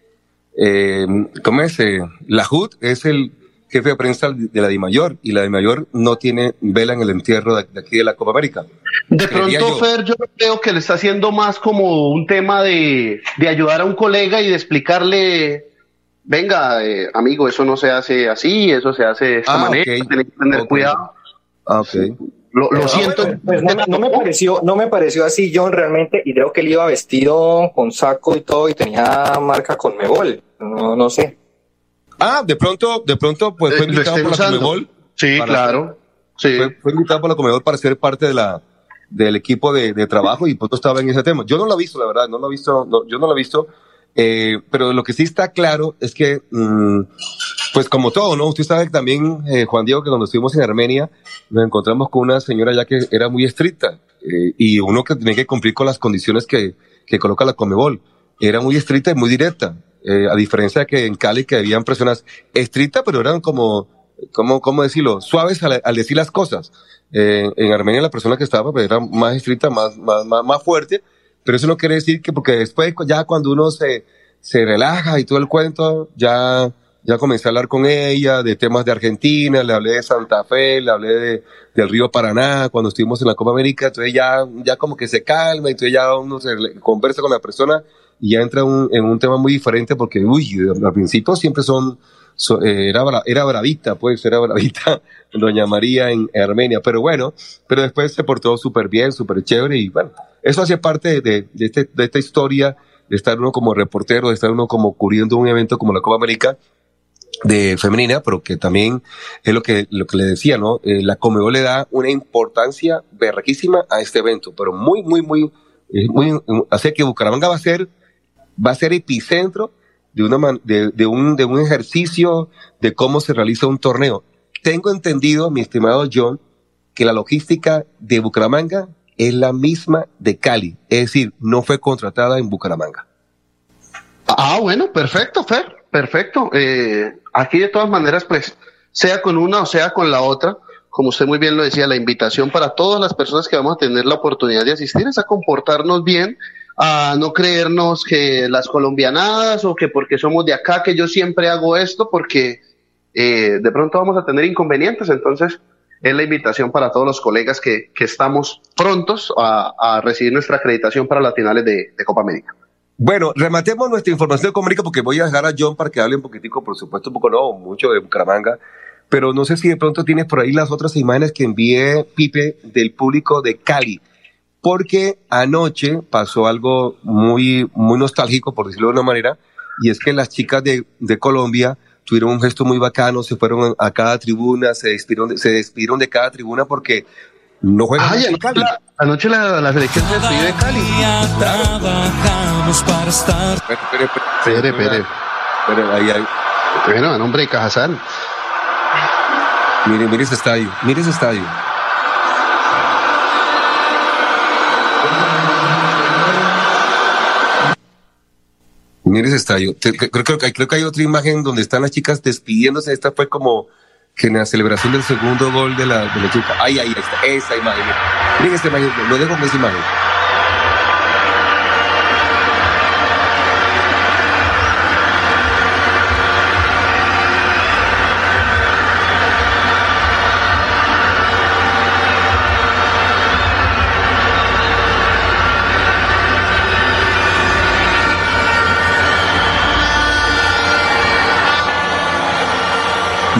eh, ¿cómo es? Eh, la HUD es el jefe de prensa de la DIMAYOR y la DIMAYOR no tiene vela en el entierro de, aquí de la Copa América. De pronto, Fer, yo creo que le está haciendo más como un tema de, de ayudar a un colega y de explicarle, venga, eh, amigo, eso no se hace así, eso se hace de esta Ah, manera, tenés que tener cuidado. Ah. Lo, lo Ah, siento. pues no, no me pareció, no me pareció así John realmente, y creo que él iba vestido con saco y todo y tenía marca con Mebol. No, no sé. Ah, de pronto, de pronto, pues fue invitado por la. Comebol. Sí, para- claro. Sí. Fue, fue invitado por la Comebol para ser parte de la del equipo de, de trabajo y pronto estaba en ese tema. Yo no lo he visto, la verdad, no lo he visto, no, yo no lo he visto, eh, pero lo que sí está claro es que, mm, pues como todo, ¿no? Usted sabe que también, eh, Juan Diego, que cuando estuvimos en Armenia, nos encontramos con una señora ya que era muy estricta eh, y uno que tenía que cumplir con las condiciones que, que coloca la Comebol. Era muy estricta y muy directa, eh, a diferencia de que en Cali que habían personas estrictas, pero eran como, como, ¿cómo decirlo? Suaves al, decir las cosas. Eh, en Armenia la persona que estaba pues, era más estricta, más, más, más fuerte, pero eso no quiere decir que porque después ya cuando uno se, se relaja y todo el cuento, ya, ya comencé a hablar con ella de temas de Argentina, le hablé de Santa Fe, le hablé de, del río Paraná cuando estuvimos en la Copa América, entonces ya, ya como que se calma, entonces ya uno se conversa con la persona y ya entra en un tema muy diferente porque, uy, al principio siempre son, so- eh, era, era bravita, pues, era bravita Doña María en Armenia, pero bueno, pero después se portó súper bien, súper chévere y bueno, eso hacía parte de, de, este- de esta historia de estar uno como reportero, de estar uno como cubriendo un evento como la Copa América de femenina, pero que también es lo que, lo que le decía, ¿no? Eh, la Comebol le da una importancia berraquísima a este evento, pero muy, muy, muy, eh, muy, así que Bucaramanga va a ser, va a ser epicentro de una man- de, un, de un ejercicio de cómo se realiza un torneo. Tengo entendido, mi estimado John, que la logística de Bucaramanga es la misma de Cali, es decir, no fue contratada en Bucaramanga. Ah, bueno, perfecto, Fer, perfecto. Eh, aquí de todas maneras, pues, sea con una o sea con la otra, como usted muy bien lo decía, la invitación para todas las personas que vamos a tener la oportunidad de asistir es a comportarnos bien, a no creernos que las colombianadas o que porque somos de acá que yo siempre hago esto, porque eh, de pronto vamos a tener inconvenientes, entonces es la invitación para todos los colegas que, que estamos prontos a, recibir nuestra acreditación para las finales de, Copa América. Bueno, rematemos nuestra información de Comérica porque voy a dejar a John para que hable un poquitico, por supuesto, un poco no, mucho de Bucaramanga, pero no sé si de pronto tienes por ahí las otras imágenes que envié Pipe del público de Cali, porque anoche pasó algo muy, muy nostálgico, por decirlo de una manera, y es que las chicas de, de Colombia tuvieron un gesto muy bacano, se fueron a cada tribuna, se despidieron de, se despidieron de cada tribuna porque no juegan Ay, anoche Cali. la, anoche la, la selección se despidió de Cali. Trabajamos para estar. Espere, espere, Espere, espere. espere, ahí, ahí. Bueno, a nombre de Cajazán. Mire, mire ese estadio, mire ese estadio. Mire ese estadio. Creo, creo, creo que hay otra imagen donde están las chicas despidiéndose. Esta fue como que en la celebración del segundo gol de la, de la chica. Ahí, ahí está. Esa imagen. Miren esta imagen. Lo dejo con esa imagen.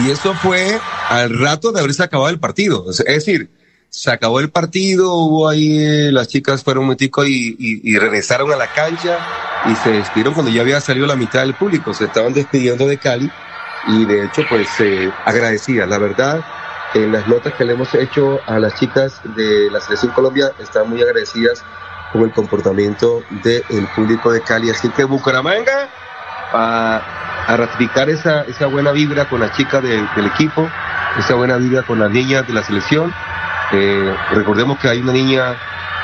Y eso fue al rato de haberse acabado el partido. Es decir, se acabó el partido, hubo ahí, eh, las chicas fueron un momentico y, y, regresaron a la cancha y se despidieron cuando ya había salido la mitad del público. Se estaban despidiendo de Cali y de hecho, pues eh, agradecidas. La verdad, en las notas que le hemos hecho a las chicas de la Selección Colombia, están muy agradecidas con el comportamiento del público de Cali. Así que Bucaramanga, a, a ratificar esa, buena vibra con las chicas del equipo, esa buena vibra con las niñas de la selección. Eh, recordemos que hay una niña,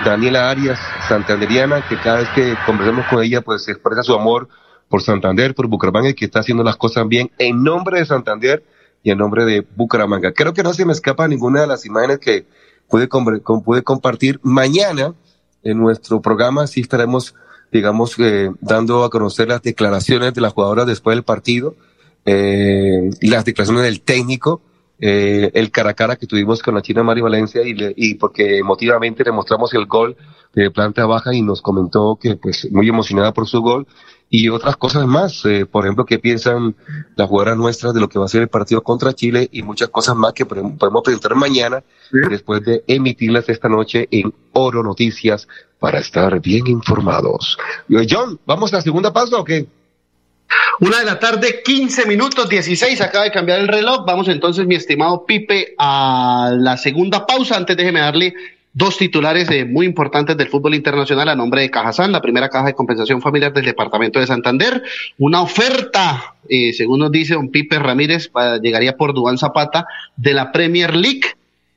Daniela Arias, santanderiana, que cada vez que conversamos con ella, pues expresa su amor por Santander, por Bucaramanga y que está haciendo las cosas bien en nombre de Santander y en nombre de Bucaramanga. Creo que no se me escapa ninguna de las imágenes que pude, pude compartir. Mañana en nuestro programa sí estaremos, digamos, eh, dando a conocer las declaraciones de las jugadoras después del partido, eh, las declaraciones del técnico eh, el cara a cara que tuvimos con la China Mari Valencia y, y porque emotivamente le mostramos el gol de planta baja y nos comentó que pues muy emocionada por su gol y otras cosas más, eh, por ejemplo, qué piensan las jugadoras nuestras de lo que va a ser el partido contra Chile y muchas cosas más que podemos presentar mañana después de emitirlas esta noche en Oro Noticias para estar bien informados. John, ¿vamos a la segunda pausa o qué? Una de la tarde, 15 minutos 16, acaba de cambiar el reloj. Vamos entonces, mi estimado Pipe, a la segunda pausa. Antes déjeme darle dos titulares eh, muy importantes del fútbol internacional a nombre de Cajazán, la primera caja de compensación familiar del departamento de Santander, una oferta, eh, según nos dice don Pipe Ramírez, llegaría por Dubán Zapata de la Premier League.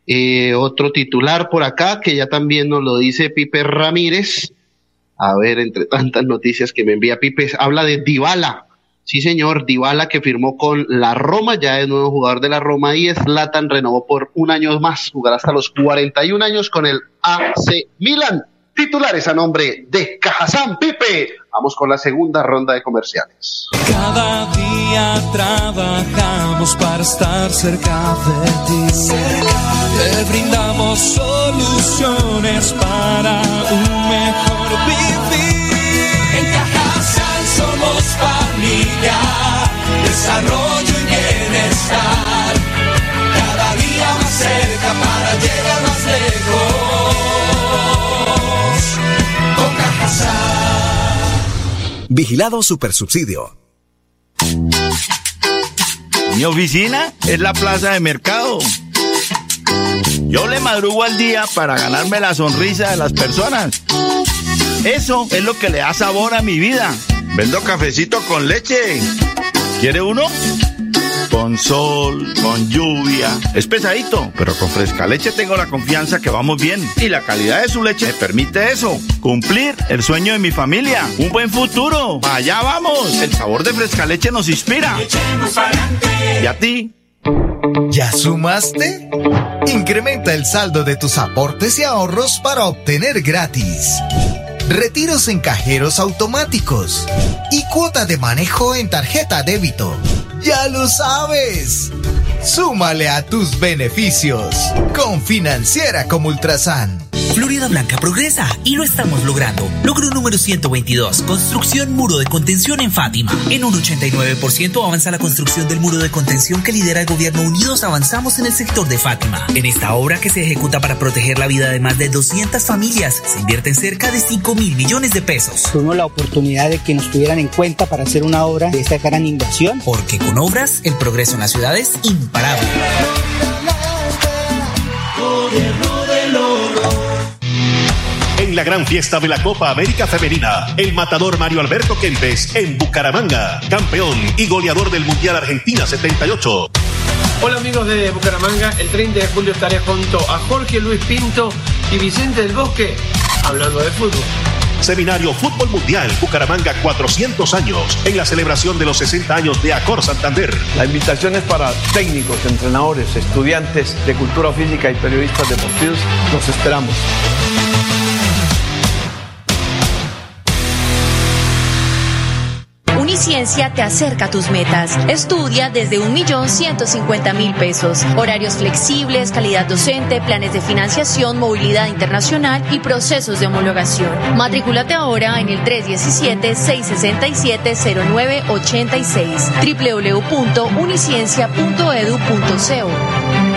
Eh, otro titular por acá que ya también nos lo dice Pipe Ramírez. A ver, entre tantas noticias que me envía Pipe, habla de Dybala, Sí, señor, Dybala que firmó con la Roma, ya es nuevo jugador de la Roma y Zlatan renovó por un año más, jugará hasta los 41 años con el AC Milan. Titulares a nombre de Cajazán Pipe. Vamos con la segunda ronda de comerciales. Cada día trabajamos para estar cerca de ti. Te brindamos soluciones para un mejor vivir. Familia, desarrollo y bienestar. Cada día más cerca para llegar más lejos. Con Vigilado Supersubsidio. Mi oficina es la plaza de mercado. Yo le madrugo al día para ganarme la sonrisa de las personas. Eso es lo que le da sabor a mi vida. Vendo cafecito con leche. ¿Quiere uno? Con sol, con lluvia. Es pesadito, pero con fresca leche tengo la confianza que vamos bien. Y la calidad de su leche me permite eso. Cumplir el sueño de mi familia. Un buen futuro. Allá vamos. El sabor de fresca leche nos inspira. ¿Y a ti? ¿Ya sumaste? Incrementa el saldo de tus aportes y ahorros para obtener gratis retiros en cajeros automáticos y cuota de manejo en tarjeta débito. Ya lo sabes. Súmale a tus beneficios con Financiera como Ultrasan. Florida Blanca progresa y lo estamos logrando. Logro número 122, construcción muro de contención en Fátima. En un 89% avanza la construcción del muro de contención que lidera el gobierno Unidos Avanzamos en el sector de Fátima. En esta obra que se ejecuta para proteger la vida de más de 200 familias, se invierten cerca de 5 mil millones de pesos. Tuvimos la oportunidad de que nos tuvieran en cuenta para hacer una obra de esta gran inversión. Porque con obras, el progreso en la ciudad es imparable. en la gran fiesta de la Copa América Femenina, el matador Mario Alberto Kempes en Bucaramanga, campeón y goleador del Mundial Argentina 78. Hola amigos de Bucaramanga, el 30 de julio estaré junto a Jorge Luis Pinto y Vicente del Bosque hablando de fútbol. Seminario Fútbol Mundial Bucaramanga 400 años en la celebración de los 60 años de Acor Santander. La invitación es para técnicos, entrenadores, estudiantes de cultura física y periodistas deportivos. Los esperamos. Uniciencia te acerca a tus metas. Estudia desde un millón ciento cincuenta mil pesos. Horarios flexibles, calidad docente, planes de financiación, movilidad internacional y procesos de homologación. Matrículate ahora en el 317-667-0986 www.uniciencia.edu.co.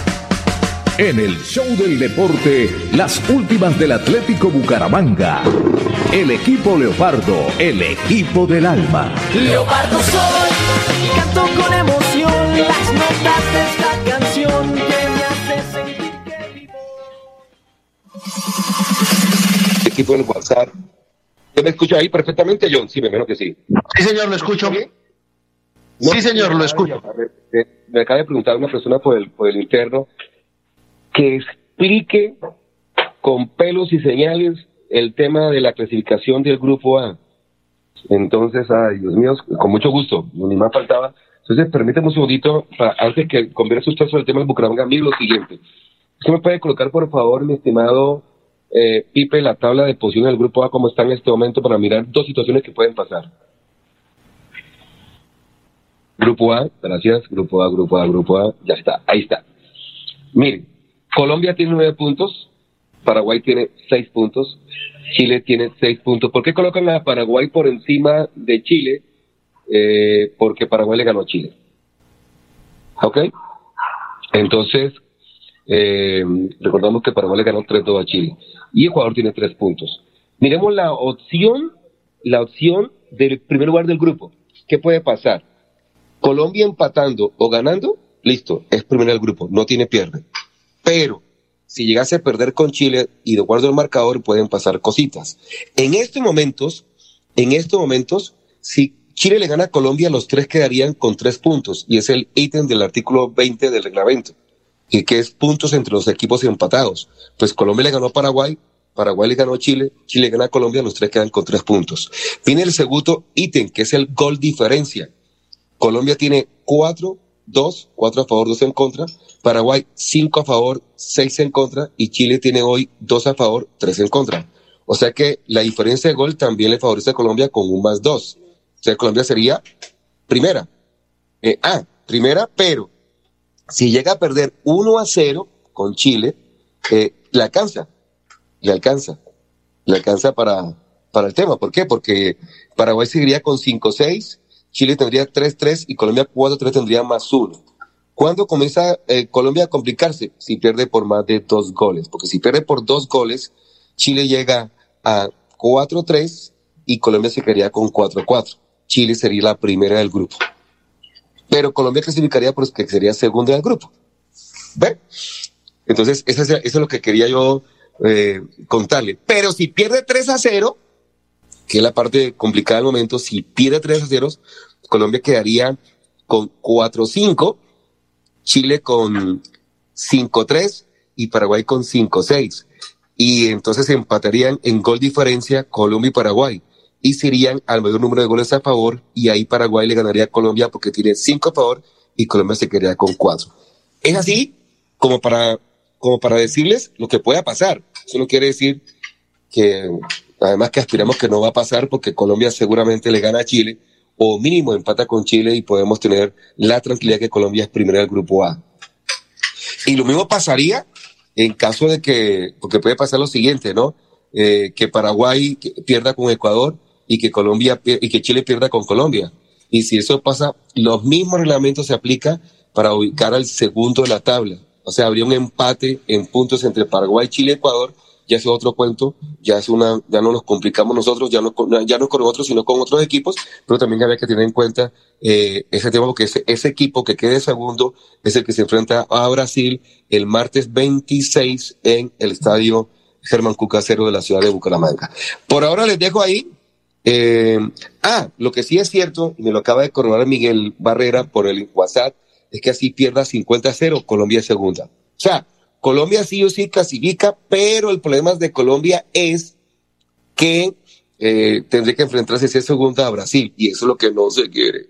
En el show del deporte, las últimas del Atlético Bucaramanga. El equipo Leopardo, el equipo del alma. Leopardo soy canto con emoción las notas de esta canción que me hace sentir que vivo. Equipo del WhatsApp. ¿Usted me escucha ahí perfectamente, John? Sí, me imagino que sí. Sí, señor, lo escucho. Sí, señor, lo escucho. Eh, Me acaba de preguntar una persona por el, por el interno que explique con pelos y señales el tema de la clasificación del grupo A. Entonces, ay, Dios mío, con mucho gusto, ni más faltaba. Entonces, permítame un segundito, para, antes que converse usted sobre el tema del Bucaramanga, mire lo siguiente. ¿Usted me puede colocar, por favor, mi estimado eh, Pipe, la tabla de posiciones del grupo A, como está en este momento, para mirar dos situaciones que pueden pasar? Grupo A, gracias, grupo A, grupo A, grupo A, ya está, ahí está. Miren, Colombia tiene nueve puntos, Paraguay tiene seis puntos, Chile tiene seis puntos. ¿Por qué colocan a Paraguay por encima de Chile? Eh, porque Paraguay le ganó a Chile. ¿Ok? Entonces, eh, recordamos que Paraguay le ganó 3-2 a Chile. Y Ecuador tiene tres puntos. Miremos la opción, la opción del primer lugar del grupo. ¿Qué puede pasar? Colombia empatando o ganando, listo, es primero del grupo, no tiene pierde. Pero si llegase a perder con Chile y de acuerdo al marcador pueden pasar cositas. En estos momentos, en estos momentos, si Chile le gana a Colombia, los tres quedarían con tres puntos y es el ítem del artículo 20 del reglamento, y que es puntos entre los equipos empatados. Pues Colombia le ganó a Paraguay, Paraguay le ganó a Chile, Chile gana a Colombia, los tres quedan con tres puntos. Viene el segundo ítem, que es el gol diferencia. Colombia tiene cuatro, dos, cuatro a favor, dos en contra. Paraguay, cinco a favor, seis en contra. Y Chile tiene hoy dos a favor, tres en contra. O sea que la diferencia de gol también le favorece a Colombia con un más dos. O sea, Colombia sería primera. Eh, ah, primera, pero si llega a perder 1 a 0 con Chile, eh, le alcanza. Le alcanza. Le alcanza para, para el tema. ¿Por qué? Porque Paraguay seguiría con 5-6, Chile tendría 3-3 y Colombia 4-3 tendría más 1. ¿Cuándo comienza eh, Colombia a complicarse? Si pierde por más de dos goles. Porque si pierde por dos goles, Chile llega a 4-3 y Colombia se quedaría con 4-4. Chile sería la primera del grupo. Pero Colombia clasificaría porque sería segunda del grupo. ¿Ve? Entonces, eso es, eso es lo que quería yo eh, contarle. Pero si pierde 3 a 0, que es la parte complicada del momento, si pierde 3 a 0, Colombia quedaría con 4-5, Chile con 5-3 y Paraguay con 5-6. Y entonces empatarían en gol diferencia Colombia y Paraguay. Y serían al mayor número de goles a favor y ahí Paraguay le ganaría a Colombia porque tiene 5 a favor y Colombia se quedaría con 4. Es así como para, como para decirles lo que pueda pasar. Eso no quiere decir que además que aspiramos que no va a pasar porque Colombia seguramente le gana a Chile o mínimo empata con Chile y podemos tener la tranquilidad que Colombia es primera del grupo A. Y lo mismo pasaría en caso de que, porque puede pasar lo siguiente, ¿no? Eh, que Paraguay pierda con Ecuador y que Colombia y que Chile pierda con Colombia. Y si eso pasa, los mismos reglamentos se aplican para ubicar al segundo de la tabla. O sea, habría un empate en puntos entre Paraguay, Chile y Ecuador ya es otro cuento, ya es una, ya no nos complicamos nosotros, ya no, ya no con nosotros, sino con otros equipos, pero también había que tener en cuenta eh, ese tema porque ese, ese equipo que quede segundo es el que se enfrenta a Brasil el martes 26 en el estadio Germán Cucacero de la ciudad de Bucaramanga. Por ahora les dejo ahí. Eh, ah, lo que sí es cierto, y me lo acaba de corroborar Miguel Barrera por el WhatsApp, es que así pierda 50-0, Colombia segunda. O sea, Colombia sí o sí clasifica, pero el problema de Colombia es que eh, tendré que enfrentarse si es segunda a Brasil, y eso es lo que no se quiere.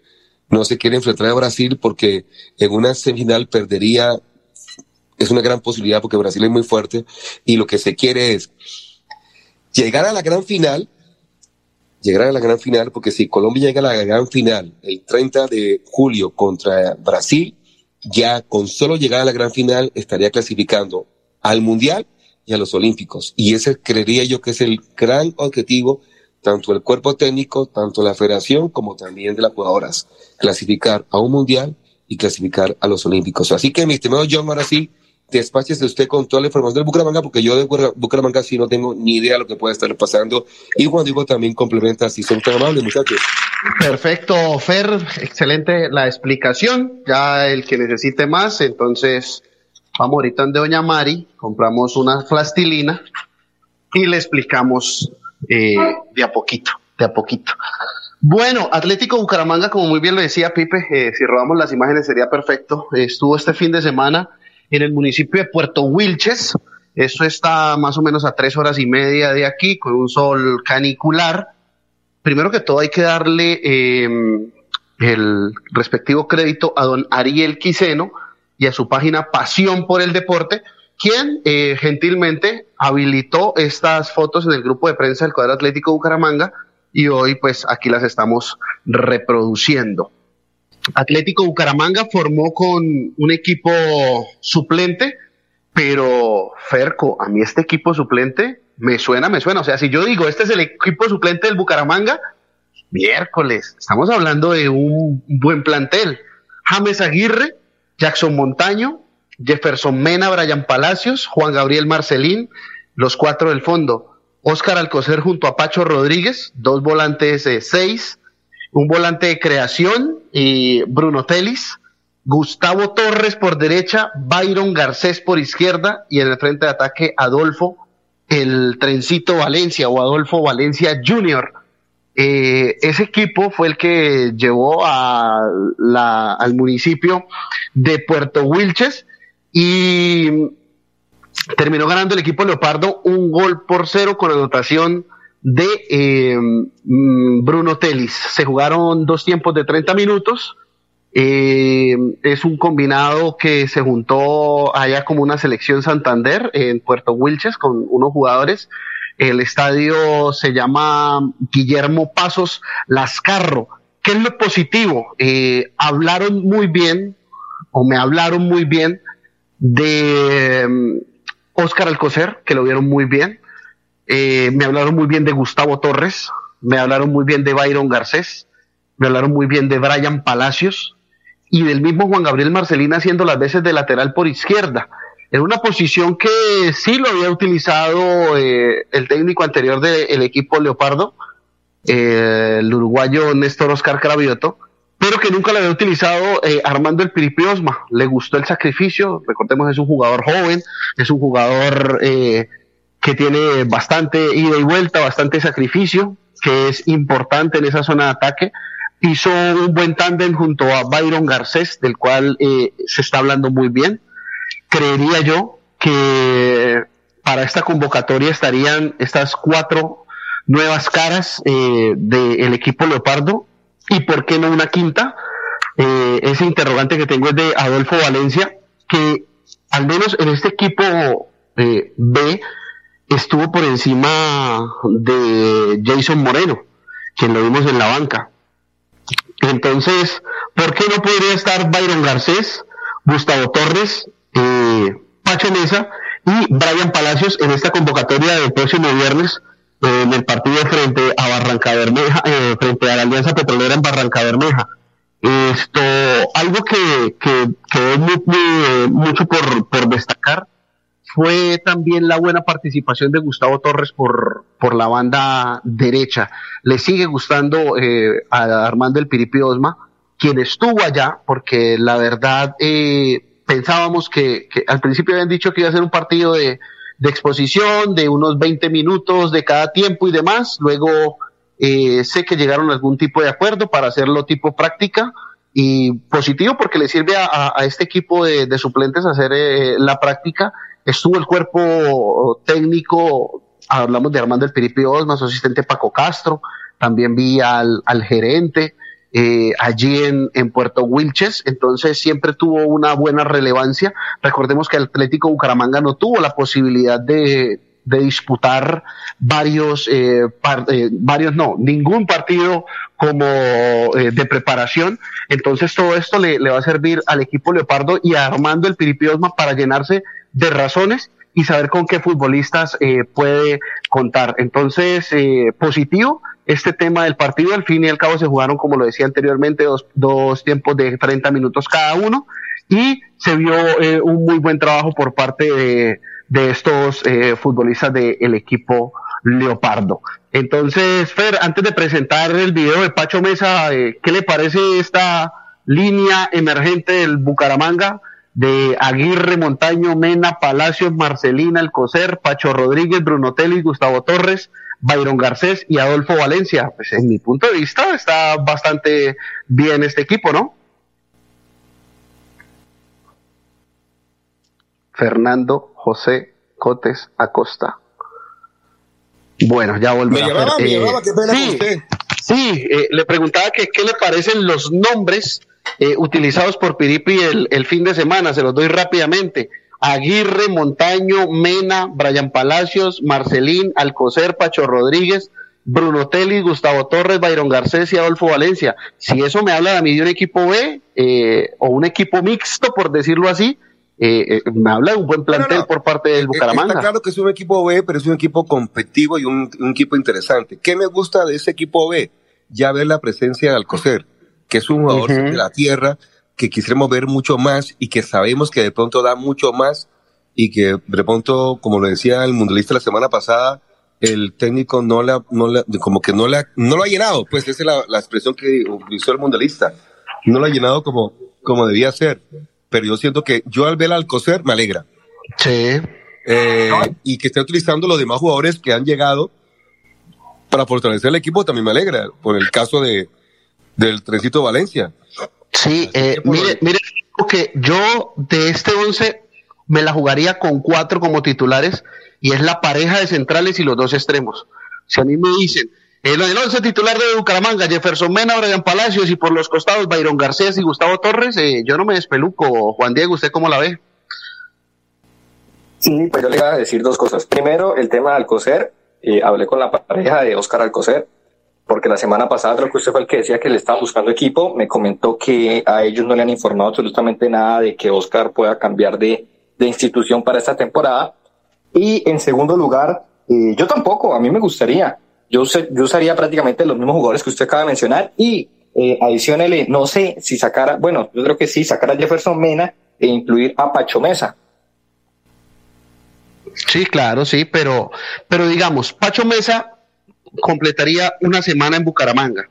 No se quiere enfrentar a Brasil porque en una semifinal perdería, es una gran posibilidad porque Brasil es muy fuerte, y lo que se quiere es llegar a la gran final, llegar a la gran final, porque si Colombia llega a la gran final el 30 de julio contra Brasil, ya con solo llegar a la gran final estaría clasificando al Mundial y a los Olímpicos. Y ese creería yo que es el gran objetivo, tanto del cuerpo técnico, tanto la federación, como también de las jugadoras, clasificar a un Mundial y clasificar a los Olímpicos. Así que, mi estimado John, ahora sí, despáchese usted con toda la información del Bucaramanga, porque yo de Bucara- Bucaramanga sí no tengo ni idea de lo que puede estar pasando. Y Juan Diego también complementa, si son tan amables, muchachos. Perfecto, Fer, excelente la explicación. Ya el que necesite más, entonces vamos ahorita de Doña Mari, compramos una plastilina y le explicamos eh, de a poquito, de a poquito. Bueno, Atlético Bucaramanga, como muy bien lo decía Pipe, eh, si robamos las imágenes sería perfecto. Estuvo este fin de semana en el municipio de Puerto Wilches. Eso está más o menos a tres horas y media de aquí, con un sol canicular primero que todo hay que darle eh, el respectivo crédito a don Ariel Quiseno y a su página Pasión por el Deporte, quien eh, gentilmente habilitó estas fotos en el grupo de prensa del cuadro Atlético Bucaramanga y hoy pues aquí las estamos reproduciendo. Atlético Bucaramanga formó con un equipo suplente, pero Ferco, a mí este equipo suplente me suena, me suena. O sea, si yo digo, este es el equipo suplente del Bucaramanga, miércoles, estamos hablando de un buen plantel. James Aguirre, Jackson Montaño, Jefferson Mena, Brian Palacios, Juan Gabriel Marcelín, los cuatro del fondo. Oscar Alcocer junto a Pacho Rodríguez, dos volantes eh, seis, un volante de creación y Bruno Telis, Gustavo Torres por derecha, Byron Garcés por izquierda y en el frente de ataque Adolfo el Trencito Valencia o Adolfo Valencia Jr. Eh, ese equipo fue el que llevó a la- al municipio de Puerto Wilches y terminó ganando el equipo Leopardo un gol por cero con anotación de eh, mm, Bruno Telis. Se jugaron dos tiempos de 30 minutos. Eh, es un combinado que se juntó allá como una selección Santander en Puerto Wilches con unos jugadores. El estadio se llama Guillermo Pasos Lascarro. ¿Qué es lo positivo? Eh, hablaron muy bien, o me hablaron muy bien, de mm, Óscar Alcocer, que lo vieron muy bien. Eh, me hablaron muy bien de Gustavo Torres, me hablaron muy bien de Byron Garcés, me hablaron muy bien de Brian Palacios y del mismo Juan Gabriel Marcelina haciendo las veces de lateral por izquierda. En una posición que sí lo había utilizado eh, el técnico anterior del equipo Leopardo, eh, el uruguayo Néstor Oscar Cravioto, pero que nunca lo había utilizado eh, Armando el Piripi Osma. Le gustó el sacrificio, recordemos es un jugador joven, es un jugador eh, que tiene bastante ida y vuelta, bastante sacrificio, que es importante en esa zona de ataque. Hizo un buen tándem junto a Byron Garcés, del cual eh, se está hablando muy bien. Creería yo que para esta convocatoria estarían estas cuatro nuevas caras eh, del equipo Leopardo y por qué no una quinta. Eh, ese interrogante que tengo es de Adolfo Valencia, que al menos en este equipo eh, B estuvo por encima de Jason Moreno, quien lo vimos en la banca. Entonces, ¿por qué no podría estar Byron Garcés, Gustavo Torres, eh, Pacho Mesa y Brian Palacios en esta convocatoria del próximo viernes eh, en el partido frente a Barranca Bermeja, eh, frente a la Alianza Petrolera en Barranca Bermeja? Esto, algo que, que muy- muy, mucho por destacar fue también la buena participación de Gustavo Torres por, por la banda derecha. Le sigue gustando eh, a Armando el Piripi Osma, quien estuvo allá, porque la verdad eh, pensábamos que, que, al principio habían dicho que iba a ser un partido de, exposición, de unos 20 minutos de cada tiempo y demás. Luego eh, sé que llegaron a algún tipo de acuerdo para hacerlo tipo práctica y positivo porque le sirve a, a este equipo de, de suplentes hacer eh, la práctica estuvo el cuerpo técnico, hablamos de Armando El Piripi Osma, su asistente Paco Castro, también vi al, al gerente eh, allí en, en Puerto Wilches, entonces siempre tuvo una buena relevancia. Recordemos que el Atlético Bucaramanga no tuvo la posibilidad de, de disputar varios, eh, eh, varios no, ningún partido como eh, de preparación. Entonces todo esto le, le, va a servir al equipo Leopardo y a Armando el Piripiosma para llenarse de razones y saber con qué futbolistas eh, puede contar. Entonces, eh, positivo este tema del partido. Al fin y al cabo se jugaron, como lo decía anteriormente, dos, dos tiempos de 30 minutos cada uno y se vio eh, un muy buen trabajo por parte de, estos eh, futbolistas del equipo Leopardo. Entonces, Fer, antes de presentar el video de Pacho Mesa, eh, ¿qué le parece esta línea emergente del Bucaramanga? De Aguirre, Montaño, Mena, Palacios, Marcelina, Alcocer, Pacho Rodríguez, Bruno Telis, Gustavo Torres, Byron Garcés y Adolfo Valencia. Pues en mi punto de vista está bastante bien este equipo, ¿no? Fernando José Cotes Acosta. Bueno, ya volvemos. Me llamaba, a me llamaba, qué pena sí, usted. sí eh, le preguntaba que qué le parecen los nombres eh, utilizados por Piripi el, el, fin de semana, se los doy rápidamente. Aguirre, Montaño, Mena, Brian Palacios, Marcelín, Alcocer, Pacho Rodríguez, Bruno Telly, Gustavo Torres, Byron Garcés y Adolfo Valencia. Si eso me habla a mí de un equipo B eh, o un equipo mixto, por decirlo así, eh, me habla de un buen plantel no, no. por parte del Bucaramanga. Está claro que es un equipo B, pero es un equipo competitivo y un, un equipo interesante. ¿Qué me gusta de ese equipo B? Ya ver la presencia de Alcocer que es un jugador uh -huh. de la tierra que quisiéramos ver mucho más y que sabemos que de pronto da mucho más y que de pronto, como lo decía el mundialista la semana pasada, el técnico no la, no la, como que no la, no lo ha llenado, pues esa es la, la expresión que utilizó el mundialista, no lo ha llenado como, como debía ser, pero yo siento que yo al ver al Alcocer me alegra. Sí. Eh, y que esté utilizando los demás jugadores que han llegado para fortalecer el equipo también me alegra, por el caso de, del Trencito Valencia. Sí, eh, mire, mire, que yo de este 11 me la jugaría con cuatro como titulares y es la pareja de centrales y los dos extremos. Si a mí me dicen, el, el once titular de Bucaramanga, Jefferson Mena, Brian Palacios y por los costados Byron Garcés y Gustavo Torres, eh, yo no me despeluco. Juan Diego, ¿usted cómo la ve? Sí, pues yo le iba a decir dos cosas. Primero, el tema de Alcocer. Eh, hablé con la pareja de Oscar Alcocer, porque la semana pasada creo que usted fue el que decía que le estaba buscando equipo, me comentó que a ellos no le han informado absolutamente nada de que Oscar pueda cambiar de, de institución para esta temporada. Y en segundo lugar, eh, yo tampoco, a mí me gustaría, yo, yo usaría prácticamente los mismos jugadores que usted acaba de mencionar y eh, adicionale, no sé si sacara, bueno, yo creo que sí, sacar a Jefferson Mena e incluir a Pacho Mesa. Sí, claro, sí, pero, pero digamos, Pacho Mesa completaría una semana en Bucaramanga.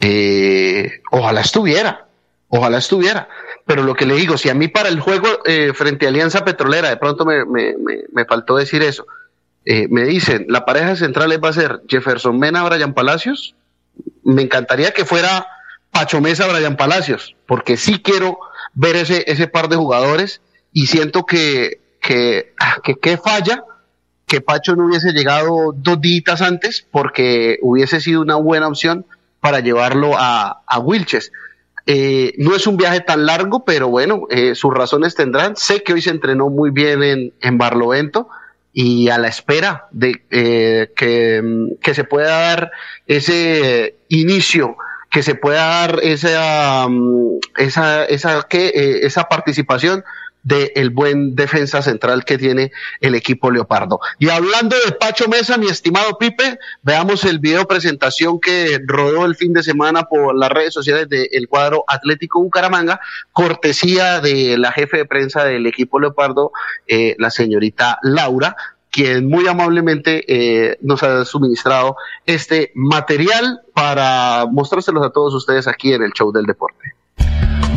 Eh, ojalá estuviera, ojalá estuviera. Pero lo que le digo, si a mí para el juego eh, frente a Alianza Petrolera, de pronto me, me, me, me faltó decir eso, eh, me dicen, la pareja central va a ser Jefferson Mena, Brian Palacios, me encantaría que fuera Pacho Mesa, Brian Palacios, porque sí quiero ver ese, ese par de jugadores y siento que, que, que, que falla que Pacho no hubiese llegado dos días antes porque hubiese sido una buena opción para llevarlo a, a Wilches. Eh, no es un viaje tan largo, pero bueno, eh, sus razones tendrán. Sé que hoy se entrenó muy bien en, en Barlovento y a la espera de eh, que, que, se pueda dar ese inicio, que se pueda dar esa, esa, esa, que, esa participación del buen defensa central que tiene el equipo Leopardo. Y hablando de Pacho Mesa, mi estimado Pipe, veamos el video presentación que rodó el fin de semana por las redes sociales del cuadro Atlético Bucaramanga, cortesía de la jefe de prensa del equipo Leopardo, eh, la señorita Laura, quien muy amablemente eh, nos ha suministrado este material para mostrárselos a todos ustedes aquí en el show del deporte.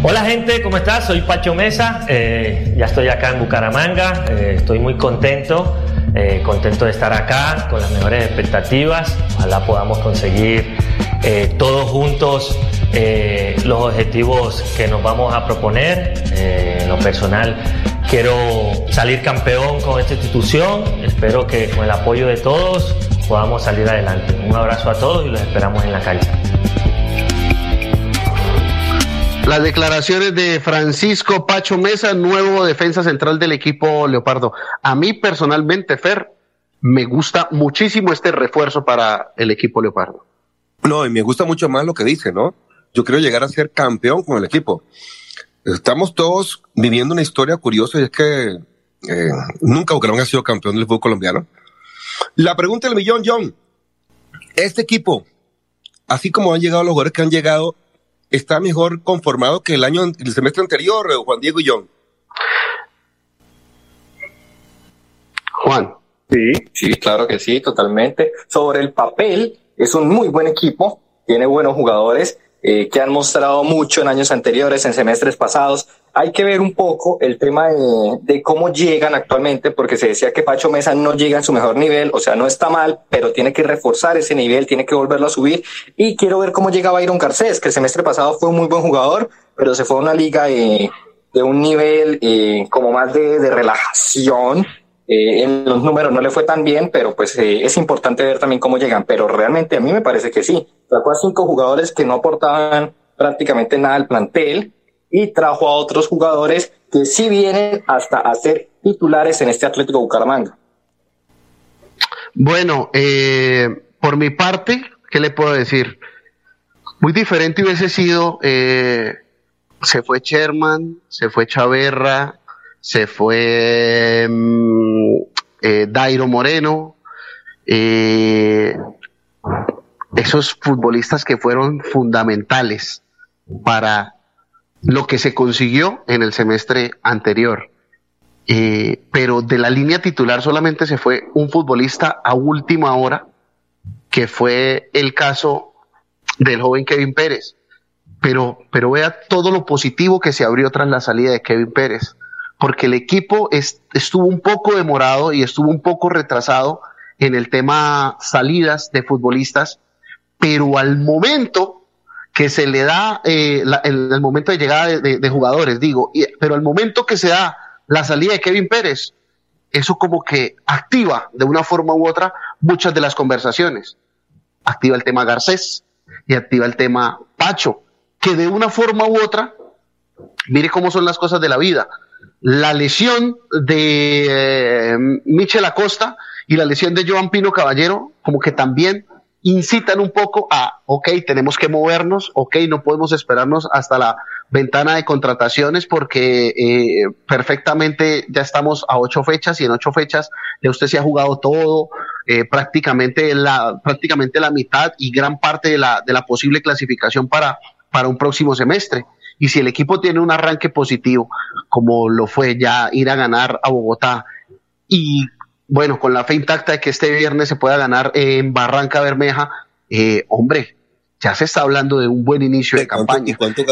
Hola gente, ¿cómo estás? Soy Pacho Mesa, eh, ya estoy acá en Bucaramanga, eh, estoy muy contento, eh, contento de estar acá con las mejores expectativas, ojalá podamos conseguir todos juntos los objetivos que nos vamos a proponer. en lo personal quiero salir campeón con esta institución, espero que con el apoyo de todos podamos salir adelante. Un abrazo a todos y los esperamos en la cancha. Las declaraciones de Francisco Pacho Mesa, nuevo defensa central del equipo Leopardo. A mí personalmente, Fer, me gusta muchísimo este refuerzo para el equipo Leopardo. No, y me gusta mucho más lo que dice, ¿no? Yo quiero llegar a ser campeón con el equipo. Estamos todos viviendo una historia curiosa y es que eh, nunca Bucaramanga ha sido campeón del fútbol colombiano. La pregunta del millón, John. Este equipo, así como han llegado los jugadores que han llegado, está mejor conformado que el año, el semestre anterior, eh, Juan Diego y John. Juan. Sí, sí, claro que sí, totalmente. Sobre el papel, es un muy buen equipo, tiene buenos jugadores eh, que han mostrado mucho en años anteriores, en semestres pasados. Hay que ver un poco el tema de, cómo llegan actualmente, porque se decía que Pacho Mesa no llega en su mejor nivel, o sea, no está mal, pero tiene que reforzar ese nivel, tiene que volverlo a subir. Y quiero ver cómo llega Byron Garcés, que el semestre pasado fue un muy buen jugador, pero se fue a una liga de un nivel eh, como más de, de relajación, eh, en los números no le fue tan bien, pero pues eh, es importante ver también cómo llegan. Pero realmente a mí me parece que sí. Sacó a cinco jugadores que no aportaban prácticamente nada al plantel y trajo a otros jugadores que sí vienen hasta a ser titulares en este Atlético Bucaramanga. Bueno, eh, por mi parte, ¿qué le puedo decir? Muy diferente hubiese sido, se fue Sherman, se fue Chaverra, se fue mm, eh, Dairo Moreno, eh, esos futbolistas que fueron fundamentales para lo que se consiguió en el semestre anterior. Eh, pero de la línea titular solamente se fue un futbolista a última hora, que fue el caso del joven Kevin Pérez. Pero, pero vea todo lo positivo que se abrió tras la salida de Kevin Pérez porque el equipo estuvo un poco demorado y estuvo un poco retrasado en el tema salidas de futbolistas, pero al momento que se le da, eh, el, momento de llegada de, jugadores, digo, pero al momento que se da la salida de Kevin Pérez, eso como que activa de una forma u otra muchas de las conversaciones. Activa el tema Garcés y activa el tema Pacho, que de una forma u otra, mire cómo son las cosas de la vida la lesión de eh, Michel Acosta y la lesión de Joan Pino Caballero, como que también incitan un poco a, ok, tenemos que movernos, ok, no podemos esperarnos hasta la ventana de contrataciones porque eh, perfectamente ya estamos a ocho fechas y en ocho fechas ya usted se ha jugado todo, eh, prácticamente, la, prácticamente la mitad y gran parte de la, de la posible clasificación para, para un próximo semestre. Y si el equipo tiene un arranque positivo, como lo fue ya ir a ganar a Bogotá, y bueno, con la fe intacta de que este viernes se pueda ganar en Barranca Bermeja, eh, hombre, ya se está hablando de un buen inicio de campaña. Cuánto,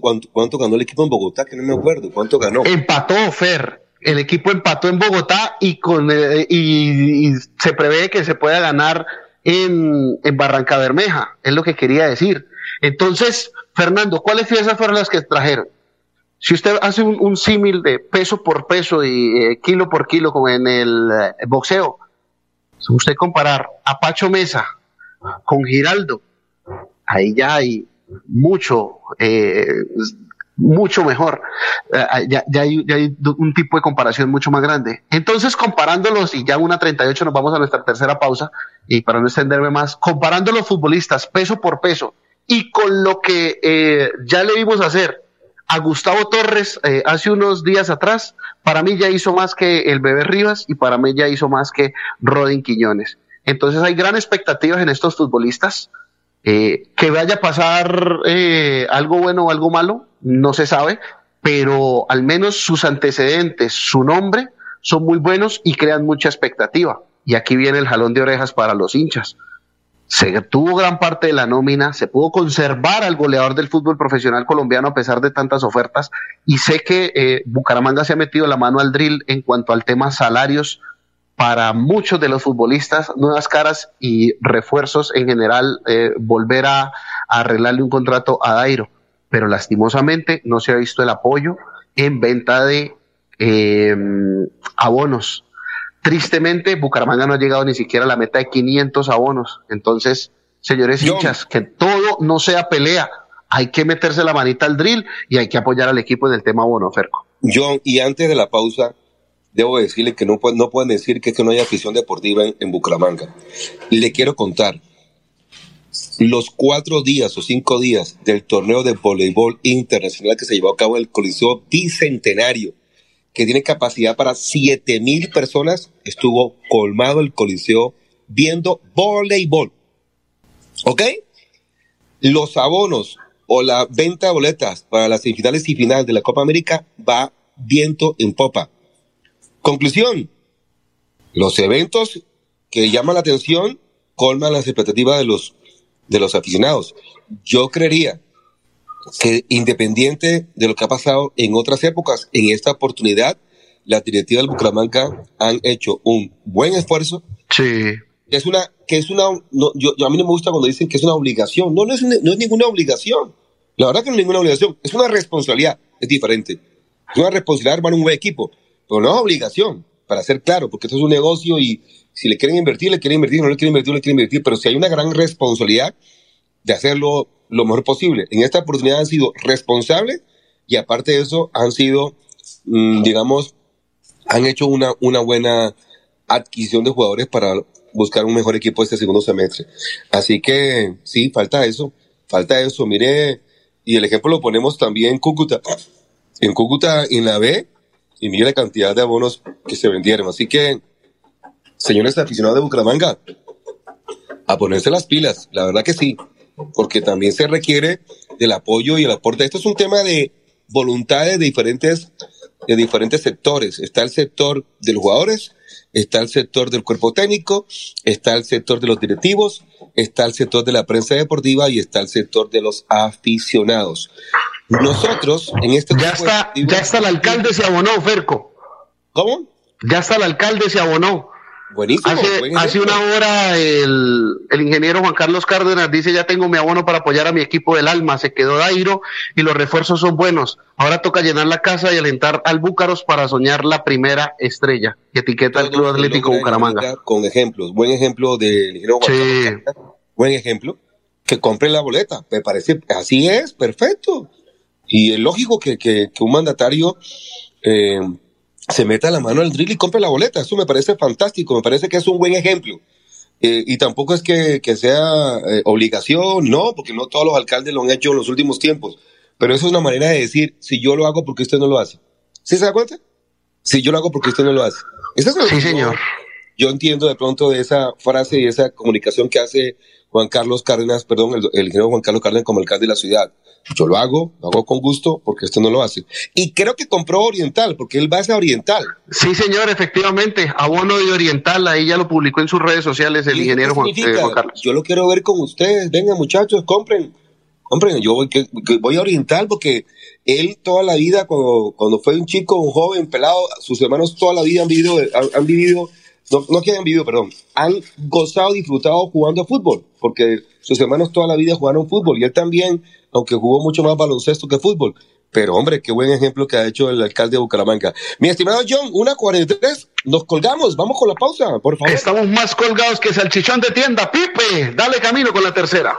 cuánto, cuánto, ganó el equipo en Bogotá? Que no me acuerdo. ¿Cuánto ganó? Empató, Fer. El equipo empató en Bogotá y, con, eh, y, se prevé que se pueda ganar en, en Barranca Bermeja. Es lo que quería decir. Entonces, Fernando, ¿cuáles piezas fueron las que trajeron? Si usted hace un, símil de peso por peso y eh, kilo por kilo como en el eh, boxeo, usted comparar a Pacho Mesa con Giraldo, ahí ya hay mucho, eh, mucho mejor. ya, hay, ya, hay, un tipo de comparación mucho más grande. Entonces, comparándolos, y ya una 38 nos vamos a nuestra tercera pausa, y para no extenderme más, comparando los futbolistas peso por peso, y con lo que eh, ya le vimos hacer a Gustavo Torres eh, hace unos días atrás, para mí ya hizo más que el Bebé Rivas y para mí ya hizo más que Rodin Quiñones. Entonces hay gran expectativas en estos futbolistas. Eh, que vaya a pasar eh, algo bueno o algo malo, no se sabe, pero al menos sus antecedentes, su nombre, son muy buenos y crean mucha expectativa. Y aquí viene el jalón de orejas para los hinchas. Se tuvo gran parte de la nómina, se pudo conservar al goleador del fútbol profesional colombiano a pesar de tantas ofertas. Y sé que eh, Bucaramanga se ha metido la mano al drill en cuanto al tema salarios para muchos de los futbolistas, nuevas caras y refuerzos en general, eh, volver a, arreglarle un contrato a Dairo. Pero lastimosamente no se ha visto el apoyo en venta de eh, abonos. Tristemente, Bucaramanga no ha llegado ni siquiera a la meta de 500 abonos. Entonces, señores hinchas, que todo no sea pelea. Hay que meterse la manita al drill y hay que apoyar al equipo en el tema abono, Ferco. John, y antes de la pausa, debo decirle que no, no pueden decir que, que no hay afición deportiva en, en Bucaramanga. Le quiero contar, los cuatro días o cinco días del torneo de voleibol internacional que se llevó a cabo en el Coliseo Bicentenario, que tiene capacidad para siete mil personas, estuvo colmado el Coliseo viendo voleibol. ¿Ok? Los abonos o la venta de boletas para las semifinales y final de la Copa América va viento en popa. Conclusión, los eventos que llaman la atención colman las expectativas de los, de los aficionados. Yo creería que independiente de lo que ha pasado en otras épocas, en esta oportunidad, las directivas del Bucaramanga han hecho un buen esfuerzo. Sí. Es una, que es una, no, yo, yo, a mí no me gusta cuando dicen que es una obligación. No, no es, no es ninguna obligación. La verdad que no es ninguna obligación. Es una responsabilidad. Es diferente. Es una responsabilidad armar un buen equipo. Pero no es obligación, para ser claro, porque esto es un negocio y si le quieren invertir, le quieren invertir, no le quieren invertir, le quieren invertir, pero si hay una gran responsabilidad de hacerlo lo mejor posible. En esta oportunidad han sido responsables y aparte de eso han sido, mmm, digamos, han hecho una, una buena adquisición de jugadores para buscar un mejor equipo este segundo semestre. Así que sí, falta eso, falta eso. Mire, y el ejemplo lo ponemos también en Cúcuta. En Cúcuta, en la B, y mire la cantidad de abonos que se vendieron. Así que, señores aficionados de Bucaramanga, a ponerse las pilas, la verdad que sí, porque también se requiere del apoyo y el aporte. Esto es un tema de voluntades de diferentes, de diferentes sectores. Está el sector de los jugadores, está el sector del cuerpo técnico, está el sector de los directivos, está el sector de la prensa deportiva y está el sector de los aficionados. Nosotros, en este ya está, ya está el alcalde se abonó, Ferco. ¿Cómo? Ya está el alcalde se abonó. Buenísimo. Hace, buen hace una hora el, el ingeniero Juan Carlos Cárdenas dice ya tengo mi abono para apoyar a mi equipo del alma, se quedó Dairo y los refuerzos son buenos. Ahora toca llenar la casa y alentar al Búcaros para soñar la primera estrella que etiqueta el Club Atlético Bucaramanga. Con ejemplos. Buen ejemplo del ingeniero Juan Sí. Carlos Cárdenas. Buen ejemplo. Que compre la boleta. Me parece, así es, perfecto. Y es lógico que, que, que un mandatario eh, se meta la mano al drill y compre la boleta. Eso me parece fantástico. Me parece que es un buen ejemplo. Eh, y tampoco es que, que sea eh, obligación, no, porque no todos los alcaldes lo han hecho en los últimos tiempos. Pero eso es una manera de decir, si yo lo hago, porque usted no lo hace? ¿Sí se da cuenta? Si yo lo hago, porque usted no lo hace? Eso es Sí, señor. Yo entiendo de pronto de esa frase y esa comunicación que hace Juan Carlos Cárdenas, perdón, el, el ingeniero Juan Carlos Cárdenas como alcalde de la ciudad. Yo lo hago, lo hago con gusto, porque esto no lo hace. Y creo que compró Oriental, porque él va a Oriental. Sí, señor, efectivamente. Abono de Oriental, ahí ya lo publicó en sus redes sociales el ingeniero Juan, eh? Juan Carlos. Yo lo quiero ver con ustedes. Vengan, muchachos, compren. Compren. Yo voy, que- que voy a Oriental porque él toda la vida, cuando, cuando fue un chico, un joven, pelado, sus hermanos toda la vida han vivido, han, han vivido, no, no que vivido, perdón, han gozado, disfrutado jugando fútbol, porque sus hermanos toda la vida jugaron fútbol y él también, aunque jugó mucho más baloncesto que fútbol. Pero hombre, qué buen ejemplo que ha hecho el alcalde de Bucaramanga. Mi estimado John, una 43, nos colgamos, vamos con la pausa, por favor. Estamos más colgados que salchichón de tienda. Pipe, dale camino con la tercera.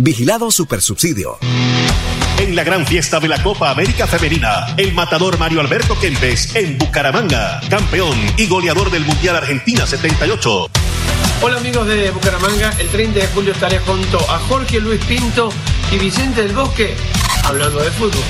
Vigilado Supersubsidio. En la gran fiesta de la Copa América Femenina, el matador Mario Alberto Kempes en Bucaramanga, campeón y goleador del Mundial Argentina 78. Hola amigos de Bucaramanga, el 30 de julio estaré junto a Jorge Luis Pinto y Vicente del Bosque hablando de fútbol.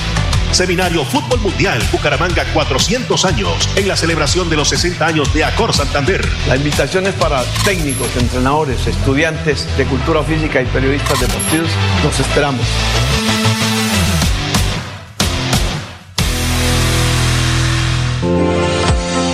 Seminario Fútbol Mundial Bucaramanga 400 años en la celebración de los 60 años de Acor Santander. La invitación es para técnicos, entrenadores, estudiantes de cultura física y periodistas deportivos. Los esperamos.